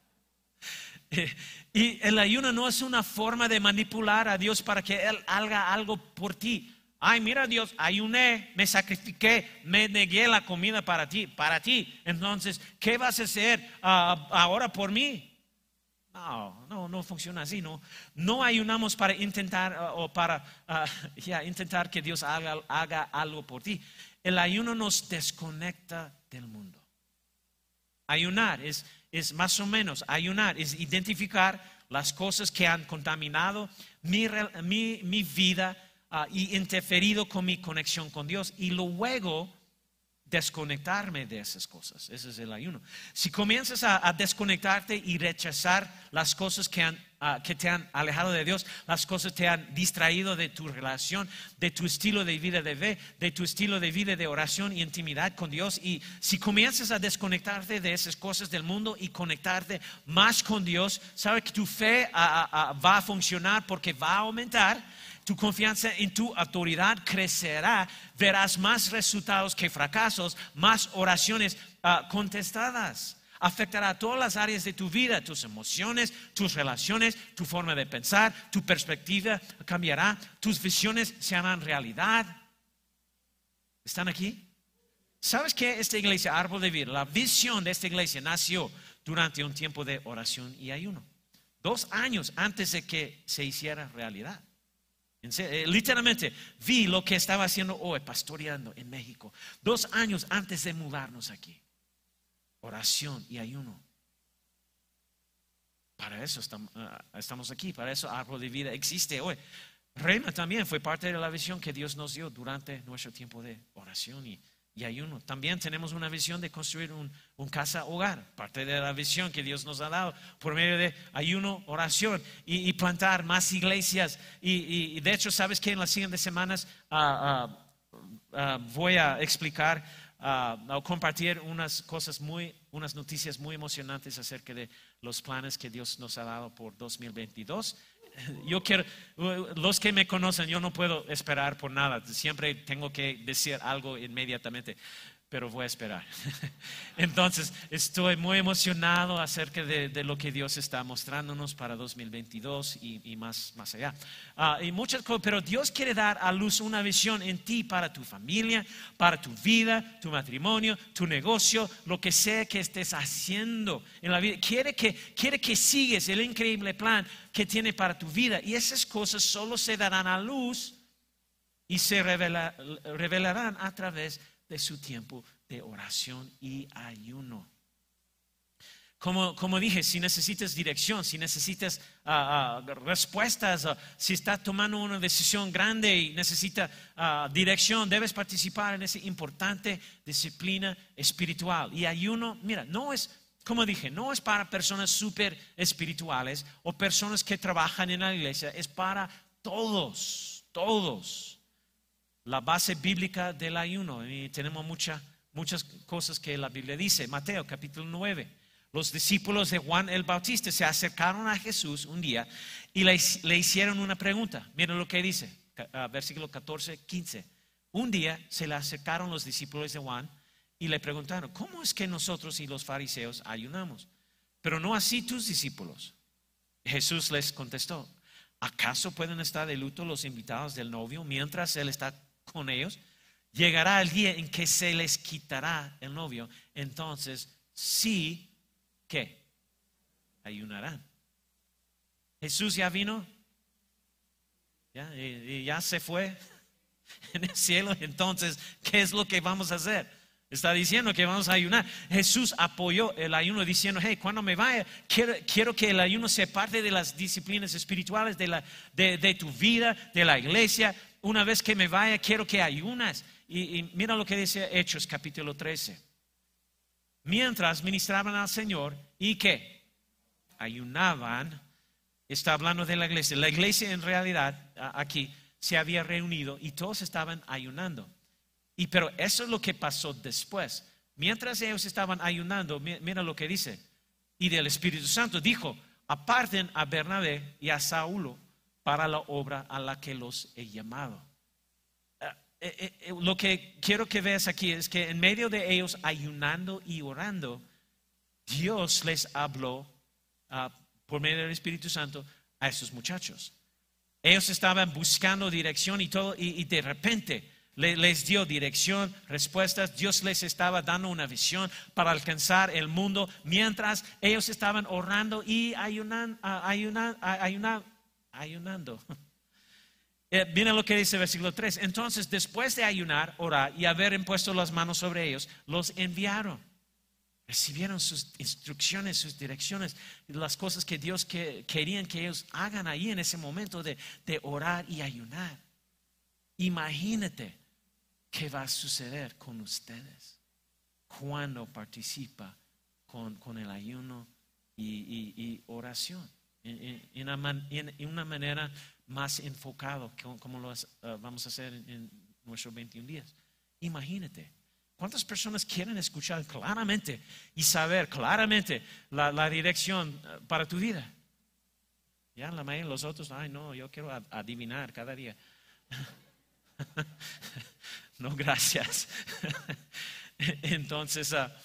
Y el ayuno no es una forma de manipular a Dios para que Él haga algo por ti. Ay, mira Dios, ayuné, me sacrifiqué, me negué la comida para ti, para ti. Entonces, ¿qué vas a hacer ah, ahora por mí? No, no, no funciona así, no. No ayunamos para intentar ah, o para ah, intentar que Dios haga, haga algo por ti. El ayuno nos desconecta del mundo. Ayunar es es más o menos ayunar, es identificar las cosas que han contaminado mi, vida ah, y interferido con mi conexión con Dios y luego desconectarme de esas cosas. Ese es el ayuno. Si comienzas a, desconectarte y rechazar las cosas que, han, ah, que te han alejado de Dios, las cosas te han distraído de tu relación, de tu estilo de vida de fe, de tu estilo de vida de oración y intimidad con Dios, y si comienzas a desconectarte de esas cosas del mundo y conectarte más con Dios, sabes que tu fe ah, ah, va a funcionar porque va a aumentar tu confianza en tu autoridad crecerá, verás más resultados que fracasos, más oraciones ah, contestadas. Afectará a todas las áreas de tu vida, tus emociones, tus relaciones, tu forma de pensar, tu perspectiva cambiará, tus visiones se harán realidad. ¿Están aquí? ¿Sabes que esta iglesia, Árbol de Vida, la visión de esta iglesia nació durante un tiempo de oración y ayuno? Dos años antes de que se hiciera realidad. Eh, literalmente vi lo que estaba haciendo hoy, pastoreando en México, dos años antes de mudarnos aquí. Oración y ayuno. Para eso ah, estamos, aquí, para eso Árbol de Vida existe hoy. Reina también fue parte de la visión que Dios nos dio durante nuestro tiempo de oración y y ayuno. También tenemos una visión de construir un, casa hogar, parte de la visión que Dios nos ha dado por medio de ayuno, oración y, plantar más iglesias. Y, de hecho, sabes que en las siguientes semanas ah, ah, ah, voy a explicar o compartir unas cosas muy, unas noticias muy emocionantes acerca de los planes que Dios nos ha dado por 2022 yo quiero, los que me conocen, yo no puedo esperar por nada, siempre tengo que decir algo inmediatamente. Pero voy a esperar. Entonces, estoy muy emocionado acerca de, lo que Dios está mostrándonos para 2022 y, más, más allá. Ah, y muchas pero Dios quiere dar a luz una visión en ti para tu familia, para tu vida, tu matrimonio, tu negocio, lo que sea que estés haciendo en la vida. Quiere que, quiere que sigues el increíble plan que tiene para tu vida. Y esas cosas solo se darán a luz y se revelarán a través de de su tiempo de oración y ayuno. Como, como, dije, si necesitas dirección, si necesitas ah, respuestas, ah, si estás tomando una decisión grande y necesita dirección, debes participar en esa importante disciplina espiritual. Y ayuno, mira, no es, como dije, no es para personas súper espirituales o personas que trabajan en la iglesia, es para todos, todos la base bíblica del ayuno. Y tenemos muchas cosas que la Biblia dice. Mateo capítulo 9. Los discípulos de Juan el Bautista se acercaron a Jesús un día y le, hicieron una pregunta. Miren lo que dice, versículo 14, 15. Un día se le acercaron los discípulos de Juan y le preguntaron, ¿cómo es que nosotros y los fariseos ayunamos? Pero no así tus discípulos. Jesús les contestó, ¿acaso pueden estar de luto los invitados del novio mientras él está con ellos, llegará el día en que se les quitará el novio. Entonces, sí, ¿qué? Ayunarán. Jesús ya vino, ya, y ya se fue en el cielo. Entonces, ¿qué es lo que vamos a hacer? Está diciendo que vamos a ayunar. Jesús apoyó el ayuno diciendo, hey, cuando me vaya, quiero, que el ayuno sea parte de las disciplinas espirituales de, la, de tu vida, de la iglesia una vez que me vaya, quiero que ayunas. Y, mira lo que dice Hechos capítulo 13. Mientras ministraban al Señor y que ayunaban, está hablando de la iglesia. La iglesia en realidad aquí se había reunido y todos estaban ayunando. Y pero eso es lo que pasó después. Mientras ellos estaban ayunando, mira lo que dice. Y del Espíritu Santo dijo, aparten a Bernabé y a Saulo para la obra a la que los he llamado. Ah, eh, eh, eh, lo que quiero que veas aquí es que en medio de ellos ayunando y orando, Dios les habló ah, por medio del Espíritu Santo a esos muchachos. Ellos estaban buscando dirección y todo, y, de repente les dio dirección, respuestas. Dios les estaba dando una visión para alcanzar el mundo mientras ellos estaban orando y ayunando, ayunando, ayunando ayunando. Eh, viene lo que dice el versículo 3. Entonces, después de ayunar, orar y haber impuesto las manos sobre ellos, los enviaron. Recibieron sus instrucciones, sus direcciones, las cosas que Dios que, querían que ellos hagan ahí en ese momento de, orar y ayunar. Imagínate qué va a suceder con ustedes cuando participa con, el ayuno y oración en, una, manera más enfocada, como lo eh, vamos a hacer en, nuestros 21 días. Imagínate, ¿cuántas personas quieren escuchar claramente y saber claramente la, dirección eh, para tu vida? Ya la mayoría de los otros, ay no, yo quiero adivinar cada día. no, gracias. Entonces, ah,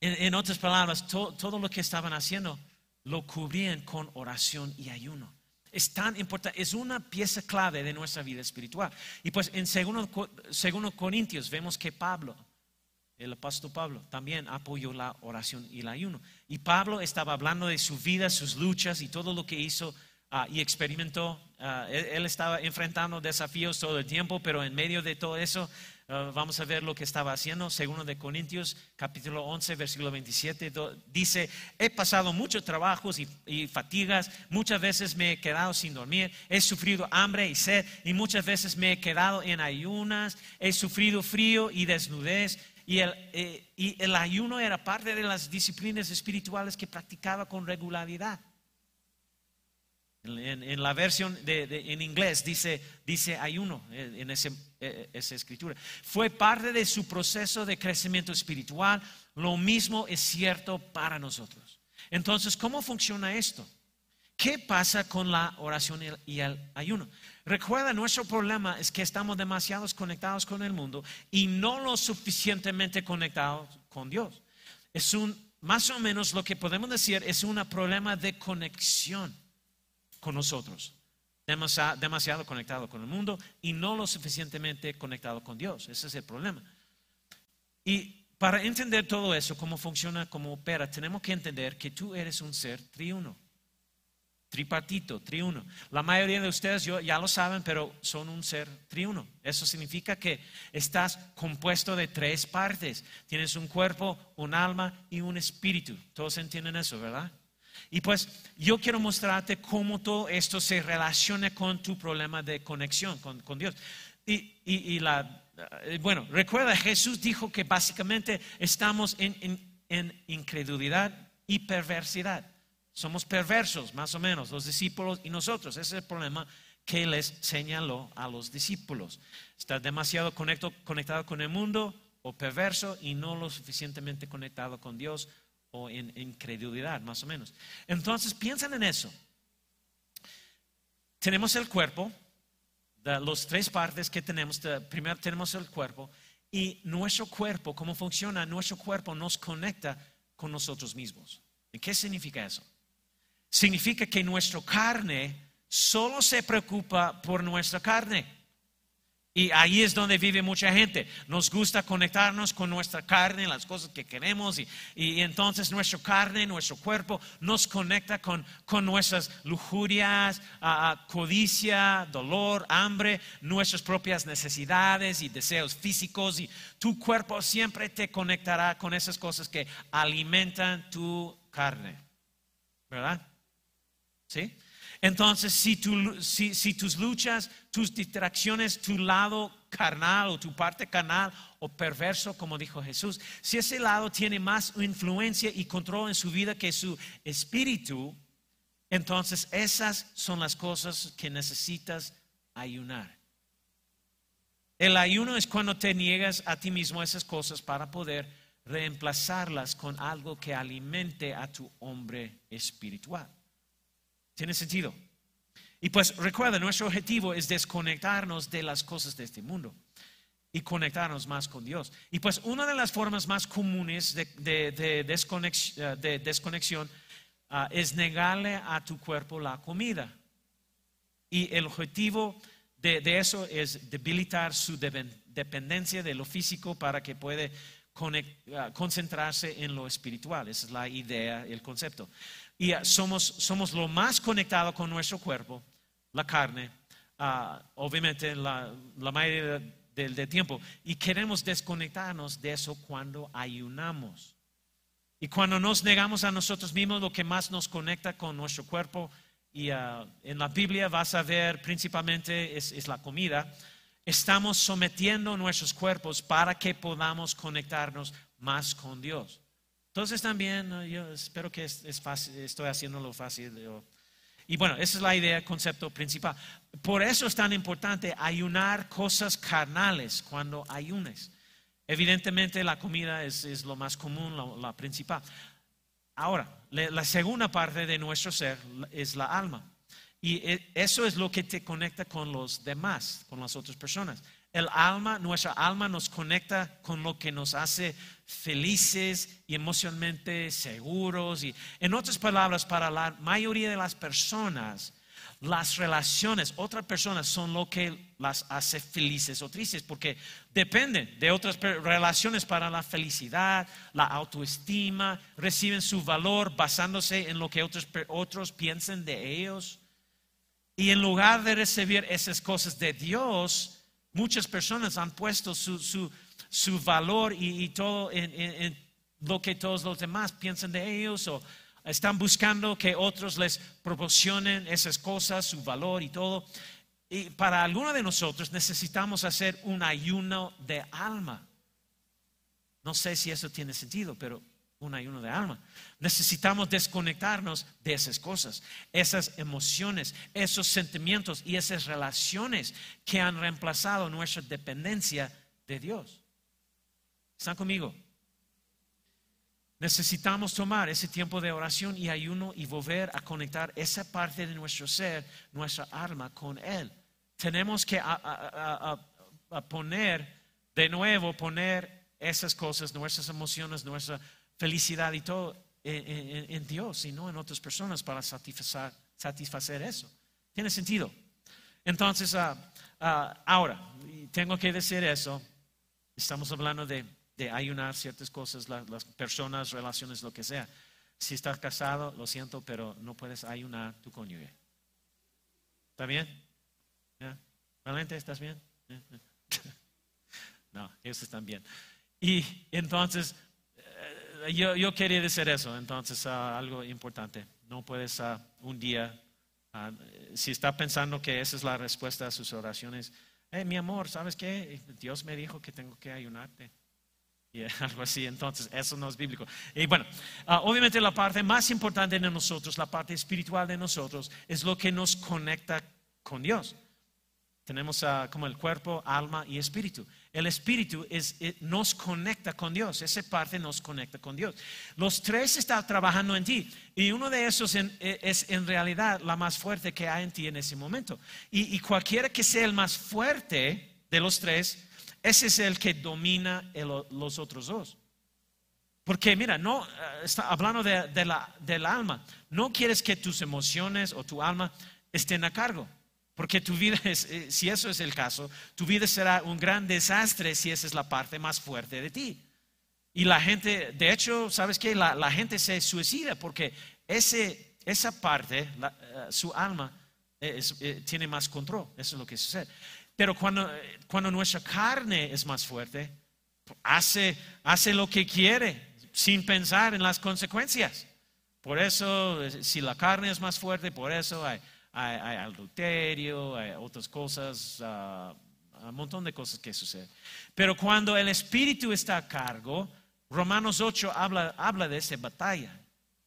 en, otras palabras, todo lo que estaban haciendo lo cubrían con oración y ayuno. Es tan importante, es una pieza clave de nuestra vida espiritual. Y pues en segundo, segundo Corintios vemos que Pablo, el apóstol Pablo, también apoyó la oración y el ayuno. Y Pablo estaba hablando de su vida, sus luchas y todo lo que hizo ah, y experimentó. Ah, él, estaba enfrentando desafíos todo el tiempo, pero en medio de todo eso Ah, vamos a ver lo que estaba haciendo. Segundo de Corintios, capítulo 11, versículo 27, dice, he pasado muchos trabajos y, fatigas, muchas veces me he quedado sin dormir, he sufrido hambre y sed, y muchas veces me he quedado en ayunas, he sufrido frío y desnudez. Y el, eh, y el ayuno era parte de las disciplinas espirituales que practicaba con regularidad. En, la versión en inglés dice, dice ayuno en ese, e, esa escritura. Fue parte de su proceso de crecimiento espiritual. Lo mismo es cierto para nosotros. Entonces, ¿cómo funciona esto? ¿Qué pasa con la oración y el ayuno? Recuerda, nuestro problema es que estamos demasiado conectados con el mundo y no lo suficientemente conectados con Dios. Es un, más o menos lo que podemos decir, es un problema de conexión con nosotros. Demasiado, demasiado conectado con el mundo y no lo suficientemente conectado con Dios. Ese es el problema. Y para entender todo eso, cómo funciona, cómo opera, tenemos que entender que tú eres un ser triuno tripartito, triuno. La mayoría de ustedes ya lo saben, pero son un ser triuno. Eso significa que estás compuesto de tres partes. Tienes un cuerpo, un alma y un espíritu. Todos entienden eso, ¿verdad? Y pues yo quiero mostrarte cómo todo esto se relaciona con tu problema de conexión con, Dios. Y, la, eh, bueno, recuerda, Jesús dijo que básicamente estamos en incredulidad y perversidad. Somos perversos, más o menos, los discípulos y nosotros. Ese es el problema que les señaló a los discípulos. Está demasiado conectado con el mundo o perverso y no lo suficientemente conectado con Dios o en incredulidad, más o menos. Entonces, piensen en eso. Tenemos el cuerpo, de los tres partes que tenemos. primero tenemos el cuerpo y nuestro cuerpo, ¿cómo funciona? Nuestro cuerpo nos conecta con nosotros mismos. ¿Y qué significa eso? significa que nuestra carne solo se preocupa por nuestra carne. Y ahí es donde vive mucha gente. Nos gusta conectarnos con nuestra carne, las cosas que queremos. Y, entonces nuestra carne, nuestro cuerpo nos conecta con, nuestras lujurias, codicia, dolor, hambre, nuestras propias necesidades y deseos físicos. Y tu cuerpo siempre te conectará con esas cosas que alimentan tu carne. ¿Verdad? ¿Sí? Entonces, si, si, tus luchas, tus distracciones, tu lado carnal o tu parte carnal o perverso, como dijo Jesús, si ese lado tiene más influencia y control en su vida que su espíritu, entonces esas son las cosas que necesitas ayunar. El ayuno es cuando te niegas a ti mismo esas cosas para poder reemplazarlas con algo que alimente a tu hombre espiritual. ¿Tiene sentido? Y pues recuerda, nuestro objetivo es desconectarnos de las cosas de este mundo y conectarnos más con Dios. Y pues una de las formas más comunes de, desconexión, ah, es negarle a tu cuerpo la comida. Y el objetivo de, eso es debilitar su dependencia de lo físico para que pueda ah, concentrarse en lo espiritual. Esa es la idea, el concepto. Y somos, somos lo más conectado con nuestro cuerpo, la carne, ah, obviamente la, la mayoría del, tiempo. Y queremos desconectarnos de eso cuando ayunamos. Y cuando nos negamos a nosotros mismos, lo que más nos conecta con nuestro cuerpo, y ah, en la Biblia vas a ver principalmente es, es, la comida, estamos sometiendo nuestros cuerpos para que podamos conectarnos más con Dios. Entonces también, yo espero que es, fácil, estoy haciéndolo fácil. Y bueno, esa es la idea, concepto principal. Por eso es tan importante ayunar cosas carnales cuando ayunes. Evidentemente la comida es, lo más común, la, principal. Ahora, la segunda parte de nuestro ser es la alma. Y e, eso es lo que te conecta con los demás, con las otras personas. El alma, nuestra alma nos conecta con lo que nos hace felices y emocionalmente seguros. Y en otras palabras, para la mayoría de las personas, las relaciones, otras personas son lo que las hace felices o tristes, porque dependen de otras relaciones para la felicidad, la autoestima, reciben su valor basándose en lo que otros, otros piensan de ellos. Y en lugar de recibir esas cosas de Dios, Muchas personas han puesto su, valor y, todo en, lo que todos los demás piensan de ellos o están buscando que otros les proporcionen esas cosas, su valor y todo. Y para algunos de nosotros necesitamos hacer un ayuno de alma. No sé si eso tiene sentido, pero un ayuno de alma. Necesitamos desconectarnos de esas cosas, esas emociones, esos sentimientos y esas relaciones que han reemplazado nuestra dependencia de Dios. ¿Están conmigo? Necesitamos tomar ese tiempo de oración y ayuno y volver a conectar esa parte de nuestro ser, nuestra alma con Él. tenemos que poner de nuevo, poner esas cosas, nuestras emociones, nuestra felicidad y todo en, en- en Dios y no en otras personas para satisfacer, satisfacer eso. ¿Tiene sentido? Entonces, ah, ah, ahora, tengo que decir eso, estamos hablando de, ayunar ciertas cosas, la- las personas, relaciones, lo que sea. Si estás casado, lo siento, pero no puedes ayunar tu cónyuge. ¿Está bien? ¿Ya? ¿Realmente estás bien? ¿Eh? No, ellos están bien. Y entonces, eh, yo, quería decir eso, entonces ah, algo importante. No puedes ah, un día, ah, si está pensando que esa es la respuesta a sus oraciones, "Eh, mi amor, ¿sabes qué? Dios me dijo que tengo que ayunarte. Y algo así, entonces eso no es bíblico. Y bueno, obviamente la parte más importante de nosotros, la parte espiritual de nosotros, es lo que nos conecta con Dios. Tenemos como el cuerpo, alma y espíritu. El espíritu es, eh, nos conecta con Dios, esa parte nos conecta con Dios. Los tres están trabajando en ti y uno de esos eh, es en realidad la más fuerte que hay en ti en ese momento. Y, y cualquiera que sea el más fuerte de los tres, ese es el que domina los otros dos. Porque mira, no eh, está hablando de, de la, del alma. No quieres que tus emociones o tu alma estén a cargo. Porque tu vida, es, eh, si eso es el caso, tu vida será un gran desastre si esa es la parte más fuerte de ti. Y la gente, de hecho, ¿sabes qué? La, la gente se suicida porque ese, esa parte, la- eh, su alma, eh, es- eh, tiene más control. Eso es lo que sucede. Pero cuando, cuando nuestra carne es más fuerte, hace, hace lo que quiere sin pensar en las consecuencias. Por eso, si la carne es más fuerte, por eso hay, hay, hay adulterio, hay otras cosas, ah, un montón de cosas que suceden. Pero cuando el espíritu está a cargo, Romanos 8 habla, habla de esa batalla.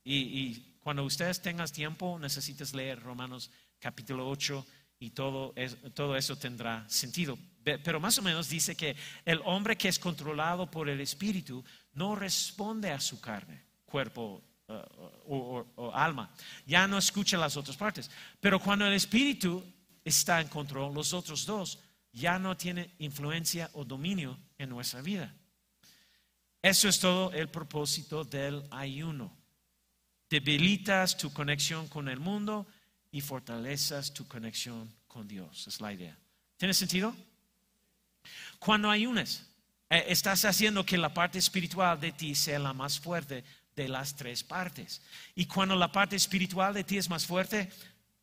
Y, y cuando ustedes tengan tiempo, necesitas leer Romanos capítulo 8 y todo, es- todo eso tendrá sentido. Pe- Pero más o menos dice que el hombre que es controlado por el espíritu no responde a su carne, cuerpo o, o- o alma. Ya no escucha las otras partes. Pero cuando el espíritu está en control, los otros dos ya no tienen influencia o dominio en nuestra vida. Eso es todo el propósito del ayuno. Debilitas tu conexión con el mundo y fortalezas tu conexión con Dios. Es la idea. ¿Tiene sentido? Cuando ayunes, eh, estás haciendo que la parte espiritual de ti sea la más fuerte de las tres partes. Y cuando la parte espiritual de ti es más fuerte,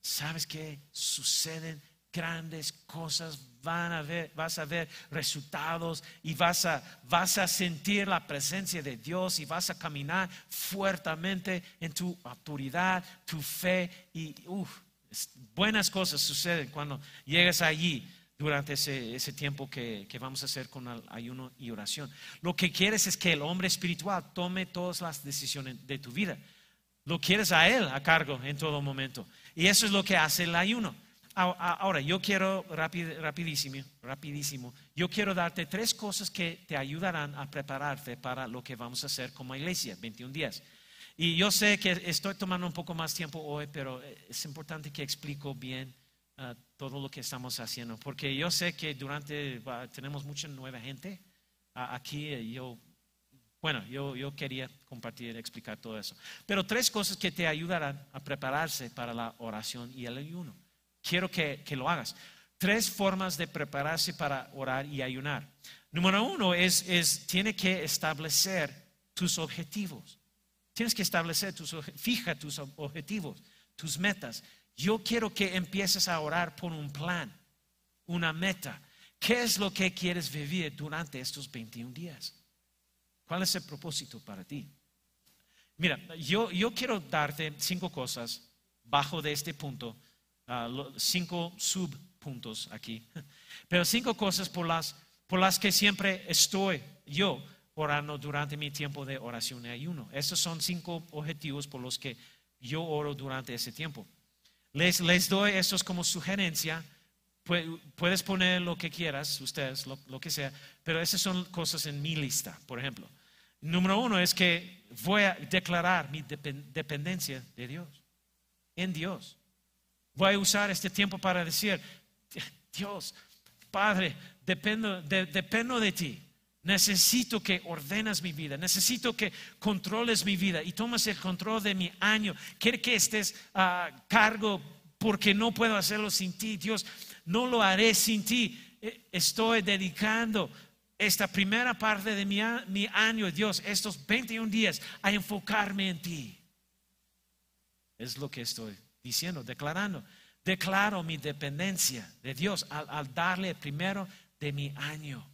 ¿sabes qué? Suceden grandes cosas, van a ver, vas a ver resultados y vas a, vas a sentir la presencia de Dios y vas a caminar fuertemente en tu autoridad, tu fe y uf, buenas cosas suceden cuando llegas allí durante ese, ese tiempo que, que vamos a hacer con el ayuno y oración. Lo que quieres es que el hombre espiritual tome todas las decisiones de tu vida. Lo quieres a Él a cargo en todo momento. Y eso es lo que hace el ayuno. Ahora, yo quiero rapid- rapidísimo, rapidísimo, yo quiero darte tres cosas que te ayudarán a prepararte para lo que vamos a hacer como iglesia, 21 días. Y yo sé que estoy tomando un poco más tiempo hoy, pero es importante que explico bien ah, todo lo que estamos haciendo, porque yo sé que durante, va, tenemos mucha nueva gente aquí, y yo bueno, yo, yo quería compartir, explicar todo eso. Pero tres cosas que te ayudarán a prepararse para la oración y el ayuno. Quiero que, que lo hagas. Tres formas de prepararse para orar y ayunar. Número uno es, es tiene que establecer tus objetivos. Tienes que establecer tus, fija tus ob- objetivos, tus metas. Yo quiero que empieces a orar por un plan, una meta. ¿Qué es lo que quieres vivir durante estos 21 días? ¿Cuál es el propósito para ti? Mira, yo, yo quiero darte cinco cosas bajo de este punto, lo- cinco subpuntos aquí, pero cinco cosas por las, por las que siempre estoy yo orando durante mi tiempo de oración y ayuno. Esos son cinco objetivos por los que yo oro durante ese tiempo. Les, les doy estos como sugerencia. Pu- Puedes poner lo que quieras, ustedes, lo, lo que sea, pero esas son cosas en mi lista, por ejemplo. Número uno es que voy a declarar mi depen- dependencia de Dios, en Dios. Voy a usar este tiempo para decir, Dios, Padre, dependo de, dependo de ti. Necesito que ordenas mi vida, necesito que controles mi vida y tomes el control de mi año. Quiero que estés a cargo porque no puedo hacerlo sin ti. Dios, no lo haré sin ti. E, estoy dedicando esta primera parte de mi, mi año, Dios, estos 21 días, a enfocarme en ti. Es lo que estoy diciendo, declarando. Declaro mi dependencia de Dios al, darle primero de mi año.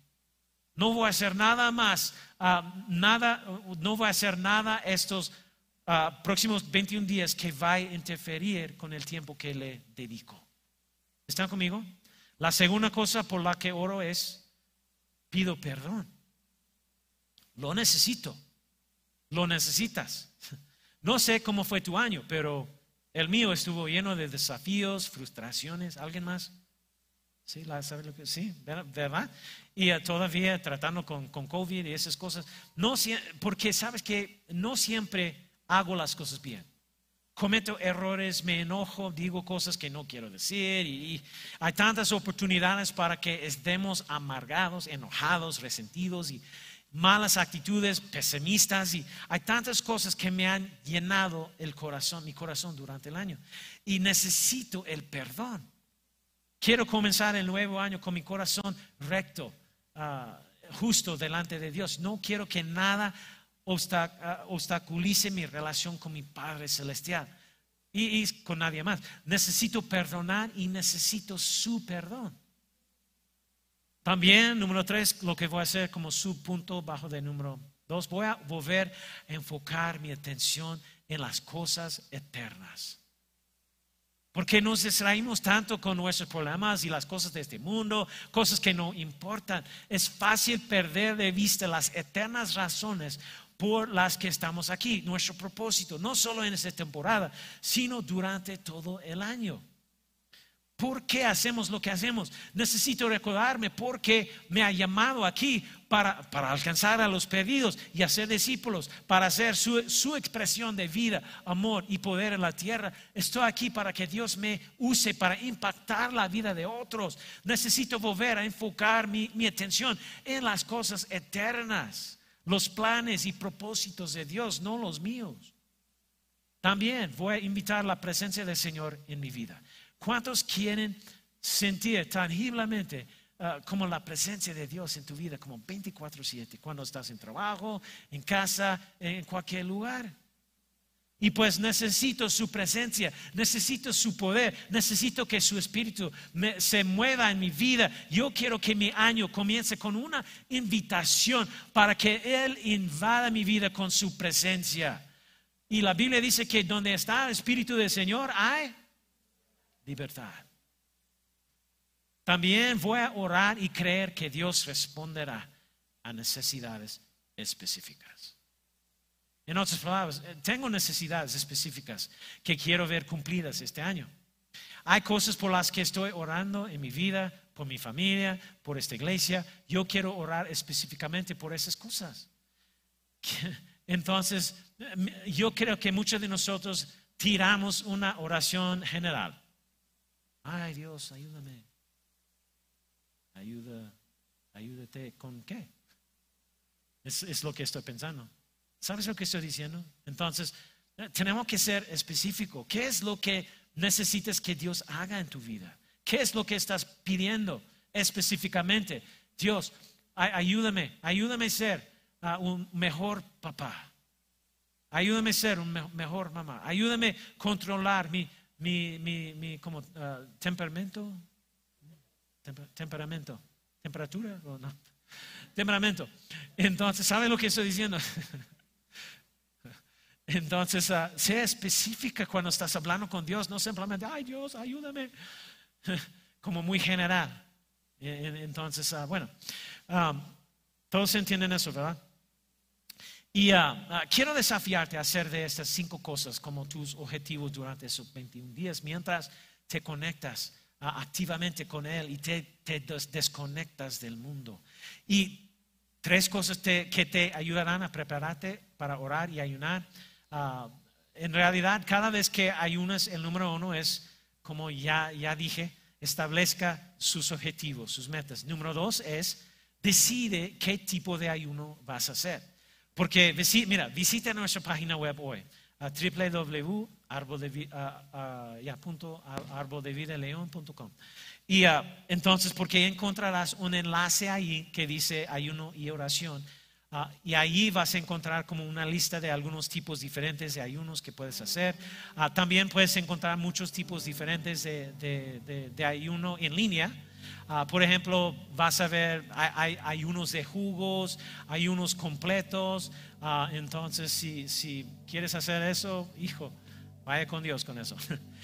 No voy a hacer nada más, ah, nada, no voy a hacer nada estos ah, próximos 21 días que va a interferir con el tiempo que le dedico. ¿Están conmigo? La segunda cosa por la que oro es, pido perdón. Lo necesito. Lo necesitas. No sé cómo fue tu año, pero el mío estuvo lleno de desafíos, frustraciones. ¿Alguien más? Sí, ¿sabe lo que? Sí, ¿verdad? Y todavía tratando con, con, COVID y esas cosas. No, porque sabes que no siempre hago las cosas bien. Cometo errores, me enojo, digo cosas que no quiero decir y, hay tantas oportunidades para que estemos amargados, enojados, resentidos y malas actitudes, pesimistas y hay tantas cosas que me han llenado el corazón, mi corazón durante el año. Y necesito el perdón. Quiero comenzar el nuevo año con mi corazón recto, ah, justo delante de Dios. No quiero que nada ah, obstaculice mi relación con mi Padre Celestial y, y con nadie más. Necesito perdonar y necesito su perdón. También, número tres, lo que voy a hacer como subpunto bajo de número dos, voy a volver a enfocar mi atención en las cosas eternas. Porque nos distraímos tanto con nuestros problemas y las cosas de este mundo, cosas que no importan. Es fácil perder de vista las eternas razones por las que estamos aquí, nuestro propósito, no solo en esta temporada, sino durante todo el año. ¿Por qué hacemos lo que hacemos? Necesito recordarme por qué me ha llamado aquí para, alcanzar a los perdidos y hacer discípulos, para hacer su, su, expresión de vida, amor y poder en la tierra. Estoy aquí para que Dios me use para impactar la vida de otros. Necesito volver a enfocar mi, mi atención en las cosas eternas, los planes y propósitos de Dios, no los míos. También voy a invitar la presencia del Señor en mi vida. ¿Cuántos quieren sentir tangiblemente ah, como la presencia de Dios en tu vida, como 24/7, cuando estás en trabajo, en casa, en cualquier lugar? Y pues necesito su presencia, necesito su poder, necesito que su espíritu se mueva en mi vida. Yo quiero que mi año comience con una invitación para que Él invada mi vida con su presencia. Y la Biblia dice que donde está el Espíritu del Señor hay libertad. También voy a orar y creer que Dios responderá a necesidades específicas. En otras palabras, eh, tengo necesidades específicas que quiero ver cumplidas este año. Hay cosas por las que estoy orando en mi vida, por mi familia, por esta iglesia. Yo quiero orar específicamente por esas cosas. Entonces, eh, yo creo que muchos de nosotros tiramos una oración general. Ay Dios, ayúdame. Ayuda, ayúdate con qué? Es, lo que estoy pensando. ¿Sabes lo que estoy diciendo? Entonces, eh, tenemos que ser específicos. ¿Qué es lo que necesitas que Dios haga en tu vida? ¿Qué es lo que estás pidiendo específicamente? Dios, ayúdame, ayúdame a ser ah, un mejor papá. Ayúdame a ser un mejor mamá. Ayúdame a controlar mi, mi, mi, mi como, uh, temperamento, temperamento, temperatura o no, temperamento. Entonces, ¿sabe lo que estoy diciendo? Entonces, uh, sea específica cuando estás hablando con Dios, no simplemente, ay Dios, ayúdame, como muy general. Entonces, uh, bueno, um, todos entienden eso, ¿verdad? Y ah, ah, quiero desafiarte a hacer de estas cinco cosas como tus objetivos durante esos 21 días, mientras te conectas ah, activamente con Él y te, desconectas del mundo. Y tres cosas que te ayudarán a prepararte para orar y ayunar. en realidad, cada vez que ayunas, el número uno es, como ya, ya dije, establezca sus objetivos, sus metas. Número dos es, decide qué tipo de ayuno vas a hacer. Porque, mira, visita nuestra página web hoy, www.arboldevidaleon.com. Y uh, entonces, porque encontrarás un enlace ahí que dice ayuno y oración. Uh, y ahí vas a encontrar como una lista de algunos tipos diferentes de ayunos que puedes hacer. Uh, también puedes encontrar muchos tipos diferentes de, de, de, ayuno en línea. Por ejemplo, vas a ver, hay, hay, ayunos de jugos, ayunos completos. entonces, si, si quieres hacer eso, hijo, Vaya con Dios con eso.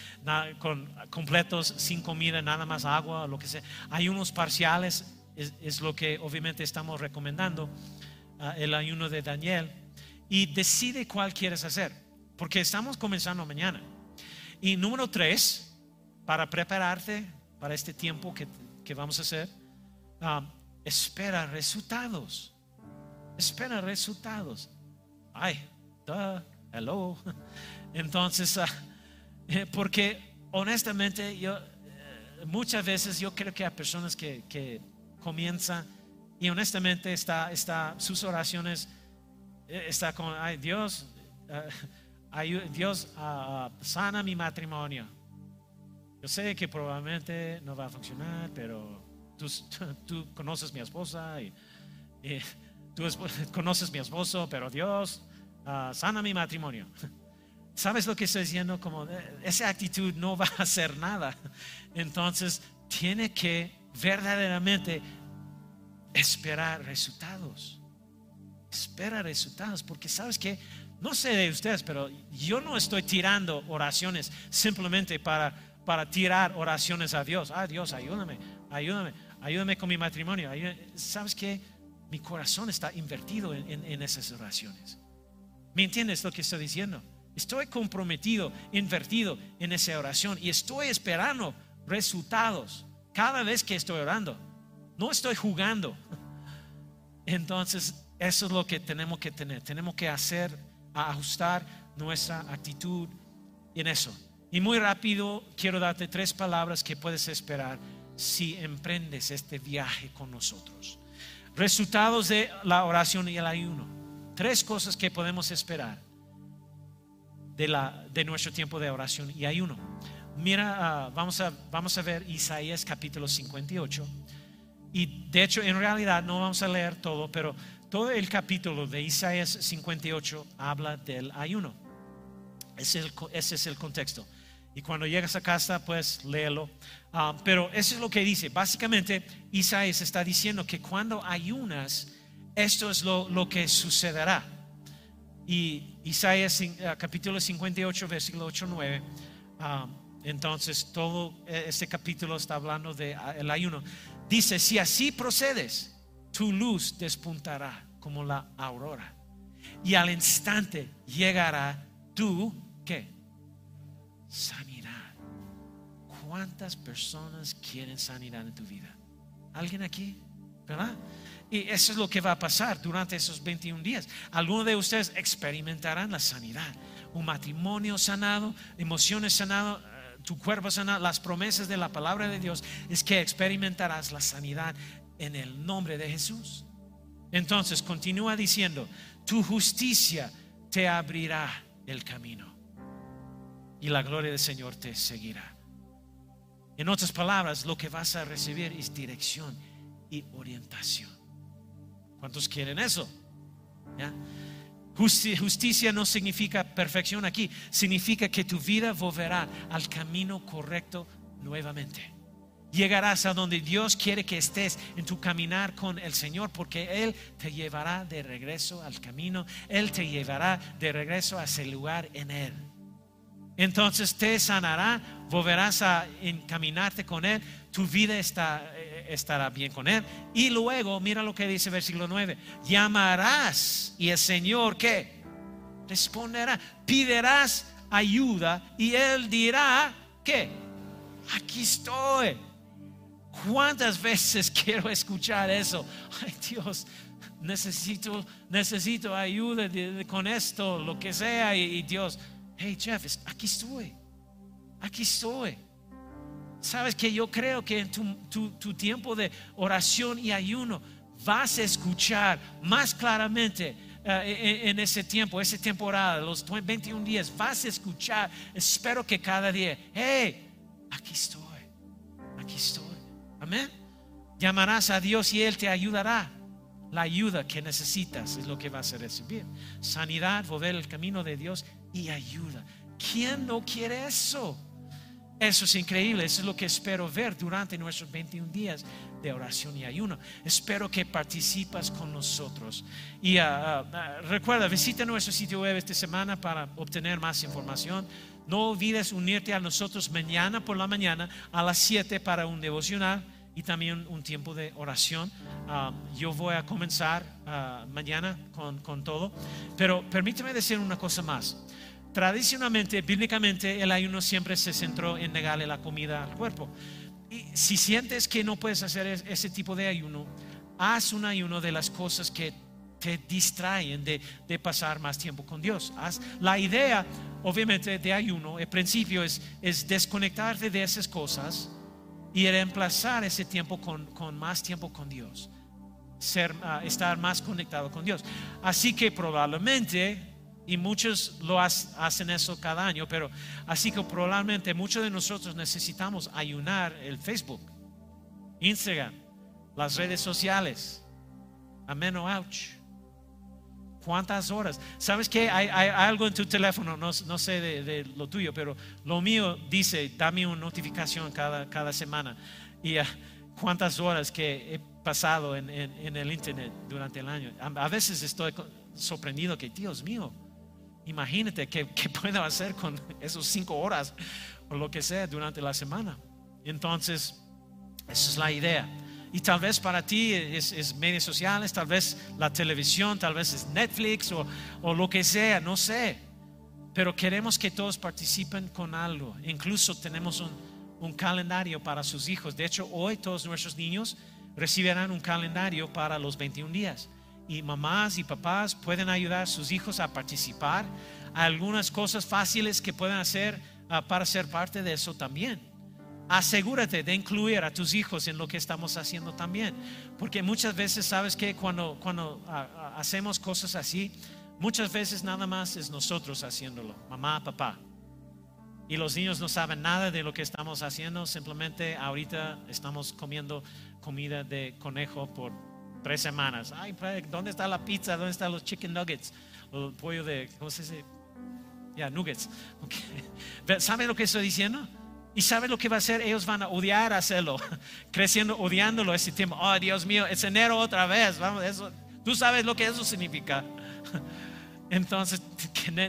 con completos, sin comida, nada más agua, lo que sea. Hay unos parciales, es, lo que obviamente estamos recomendando, ah, el ayuno de Daniel. Y decide cuál quieres hacer, porque estamos comenzando mañana. Y número tres, para prepararte para este tiempo que, que vamos a hacer, ah, espera resultados. Espera resultados. Ay, hello. Entonces, ah, eh, porque honestamente yo eh, muchas veces yo creo que hay personas que, comienzan y honestamente está, está sus oraciones eh, está con, ay Dios, Dios ah, sana mi matrimonio. Yo sé que probablemente no va a funcionar, pero tú, tú conoces mi esposa y, tú conoces mi esposo, pero Dios ah, sana mi matrimonio. ¿Sabes lo que estoy diciendo? Como eh, esa actitud no va a hacer nada. Entonces, tiene que verdaderamente esperar resultados. Espera resultados, porque sabes que, no sé de ustedes, pero yo no estoy tirando oraciones simplemente para, para tirar oraciones a Dios. Ah, Dios, ayúdame, ayúdame, ayúdame con mi matrimonio. ¿Sabes que Mi corazón está invertido en, en esas oraciones. ¿Me entiendes lo que estoy diciendo? Estoy comprometido, invertido en esa oración y estoy esperando resultados cada vez que estoy orando. No estoy jugando. Entonces, eso es lo que tenemos que tener. Tenemos que hacer, ajustar nuestra actitud en eso. Y muy rápido quiero darte tres palabras que puedes esperar si emprendes este viaje con nosotros. Resultados de la oración y el ayuno. Tres cosas que podemos esperar de, la, de nuestro tiempo de oración y ayuno. Mira, ah, vamos, a, vamos a ver Isaías capítulo 58. Y de hecho, en realidad no vamos a leer todo, pero todo el capítulo de Isaías 58 habla del ayuno. Ese es el contexto. Y cuando llegas a casa, pues léelo. Ah, pero eso es lo que dice. Básicamente, Isaías está diciendo que cuando ayunas, esto es lo, lo que sucederá. Y Isaías eh, capítulo 58, versículo 8, 9. Ah, entonces, todo eh, este capítulo está hablando del ah, ayuno. Dice, si así procedes, tu luz despuntará como la aurora. Y al instante llegará tu, ¿qué? ¿Cuántas personas quieren sanidad en tu vida? ¿Alguien aquí? ¿Verdad? Y eso es lo que va a pasar durante esos 21 días. Algunos de ustedes experimentarán la sanidad. Un matrimonio sanado, emociones sanadas, eh, tu cuerpo sanado. Las promesas de la palabra de Dios es que experimentarás la sanidad en el nombre de Jesús. Entonces continúa diciendo, tu justicia te abrirá el camino y la gloria del Señor te seguirá. En otras palabras, lo que vas a recibir es dirección y orientación. ¿Cuántos quieren eso? Justicia no significa perfección aquí, significa que tu vida volverá al camino correcto nuevamente. Llegarás a donde Dios quiere que estés en tu caminar con el Señor, porque Él te llevará de regreso al camino, Él te llevará de regreso a ese lugar en Él. Entonces te sanará, volverás a encaminarte con Él, tu vida está, estará bien con él. Y luego, mira lo que dice versículo 9, llamarás y el Señor que responderá, piderás ayuda y él dirá que aquí estoy. ¿Cuántas veces quiero escuchar eso? Ay Dios, necesito, necesito ayuda con esto, lo que sea. Y, Dios, hey Jeff, aquí estoy, aquí estoy. sabes que yo creo que en tu, tu- tu tiempo de oración y ayuno vas a escuchar más claramente eh, en, en ese tiempo, esa temporada, los 21 días, vas a escuchar, espero que cada día, hey, aquí estoy, aquí estoy. Amén. Llamarás a Dios y Él te ayudará. La ayuda que necesitas es lo que vas a recibir. Sanidad, volver el camino de Dios y ayuda. ¿Quién no quiere eso? Eso es increíble, eso es lo que espero ver durante nuestros 21 días de oración y ayuno. Espero que participas con nosotros. Y ah, ah, recuerda, visita nuestro sitio web esta semana para obtener más información. No olvides unirte a nosotros mañana por la mañana a las 7 para un devocional y también un tiempo de oración. Yo voy a comenzar mañana con, con todo, pero permíteme decir una cosa más. Tradicionalmente, bíblicamente, el ayuno siempre se centró en negarle la comida al cuerpo. Y si sientes que no puedes hacer es- ese tipo de ayuno, haz un ayuno de las cosas que te distraen de, pasar más tiempo con Dios. La idea, obviamente, de ayuno, el principio es, es desconectarte de esas cosas y reemplazar ese tiempo con, con más tiempo con Dios. Ser, ah, estar más conectado con Dios. Así que probablemente, y muchos lo hacen eso cada año, pero así que probablemente muchos de nosotros necesitamos ayunar el Facebook, Instagram, las redes sociales. Amén o ouch. ¿Cuántas horas? ¿Sabes qué? Hay, algo en tu teléfono, no, sé de, lo tuyo, pero lo mío dice, dame una notificación cada, semana. Y ah, cuántas horas que he pasado en, en- el internet durante el año. A, veces estoy sorprendido que, Dios mío, imagínate qué, qué puedo hacer con esos cinco horas o lo que sea durante la semana. Entonces, esa es la idea. Y tal vez para ti es, es medios sociales, tal vez la televisión, tal vez es Netflix o, o lo que sea, no sé. Pero queremos que todos participen con algo. Incluso tenemos un, un calendario para sus hijos. De hecho, hoy todos nuestros niños recibirán un calendario para los 21 días. Y mamás y papás pueden ayudar a sus hijos a participar. Algunas cosas fáciles que pueden hacer ah, para ser parte de eso también asegúrate de incluir a tus hijos en lo que estamos haciendo también. Porque muchas veces, sabes que cuando, cuando ah, ah, hacemos cosas así, muchas veces nada más es nosotros haciéndolo, mamá, papá. Y los niños no saben nada de lo que estamos haciendo, simplemente ahorita estamos comiendo comida de conejo por tres semanas. Ay, ¿dónde está la pizza? ¿Dónde están los chicken nuggets? O el pollo de, ¿cómo se dice? Ya, nuggets. Ok. ¿Saben lo que estoy diciendo? ¿Y saben lo que va a hacer? Ellos van a odiar hacerlo, creciendo, odiándolo ese tiempo. Oh, Dios mío, es enero otra vez. Vamos, eso, tú sabes lo que eso significa. Entonces,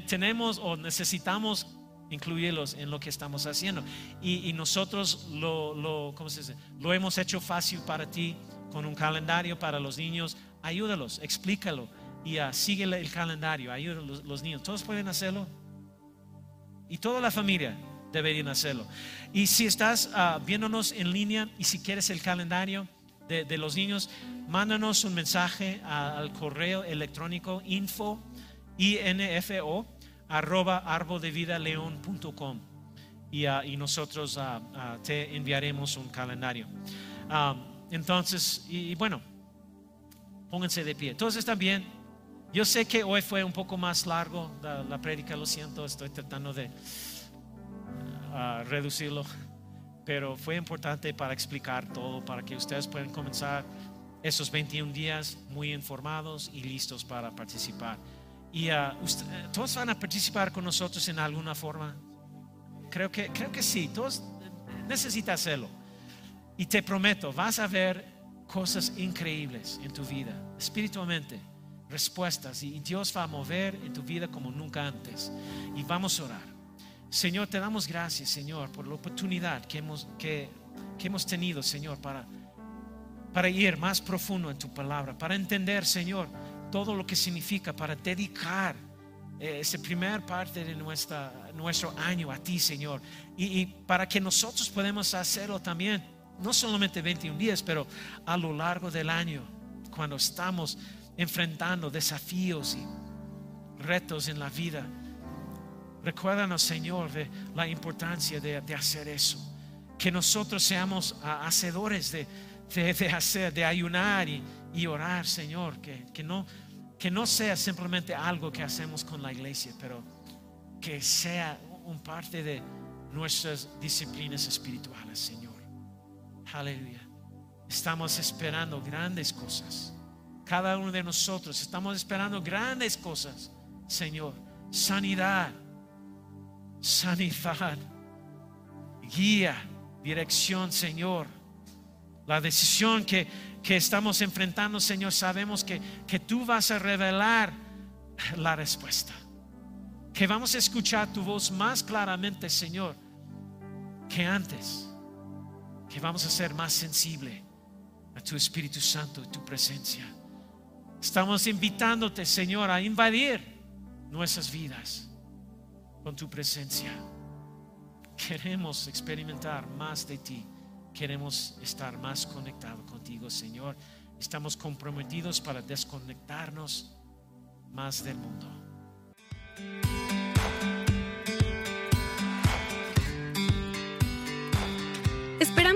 tenemos o necesitamos incluirlos en lo que estamos haciendo. Y, y nosotros lo, lo, ¿cómo se dice? lo hemos hecho fácil para ti con un calendario para los niños. Ayúdalos, explícalo y uh, sigue el calendario. Ayúdalos los, los niños. Todos pueden hacerlo. Y toda la familia deberían hacerlo. Y si estás uh, viéndonos en línea y si quieres el calendario de, los niños, mándanos un mensaje a, al correo electrónico info info arroba arboldevidaleon.com y, uh, y nosotros te enviaremos un calendario. Entonces, y, bueno, pónganse de pie. Están bien. Yo sé que hoy fue un poco más largo la, la lo siento, estoy tratando de uh, reducirlo, pero fue importante para explicar todo, para que ustedes puedan comenzar esos 21 días muy informados y listos para participar. Y uh, usted, todos van a participar con nosotros en alguna forma. Creo que, creo que sí, todos necesitan hacerlo. Y te prometo, vas a ver cosas increíbles en tu vida, espiritualmente, respuestas. Y Dios va a mover en tu vida como nunca antes. Y vamos a orar. Señor, te damos gracias, Señor, por la oportunidad que hemos, que, que hemos tenido, Señor, para, para ir más profundo en tu palabra, para entender, Señor, todo lo que significa, para dedicar eh, esa primera parte de nuestra, nuestro año a ti, Señor, y, y para que nosotros podamos hacerlo también, no solamente 21 días, pero a lo largo del año, cuando estamos enfrentando desafíos y retos en la vida. Recuérdanos, Señor, de la importancia de, de, hacer eso. que nosotros seamos ah, hacedores de, de, de hacer, de ayunar y, y orar, Señor, que, que, no, que no sea simplemente algo que hacemos con la iglesia, pero que sea un parte de nuestras disciplinas espirituales, Señor. Aleluya. Estamos esperando grandes cosas. Cada uno de nosotros estamos esperando grandes cosas, Señor. Sanidad, sanidad, guía, dirección, Señor. La decisión que, que estamos enfrentando, Señor, sabemos que, que tú vas a revelar la respuesta. Que vamos a escuchar tu voz más claramente, Señor, que antes. Que vamos a ser más sensible a tu Espíritu Santo, tu presencia. Estamos invitándote, Señor, a invadir nuestras vidas con tu presencia. Queremos experimentar más de ti. Queremos estar más conectados contigo, Señor. Estamos comprometidos para desconectarnos más del mundo.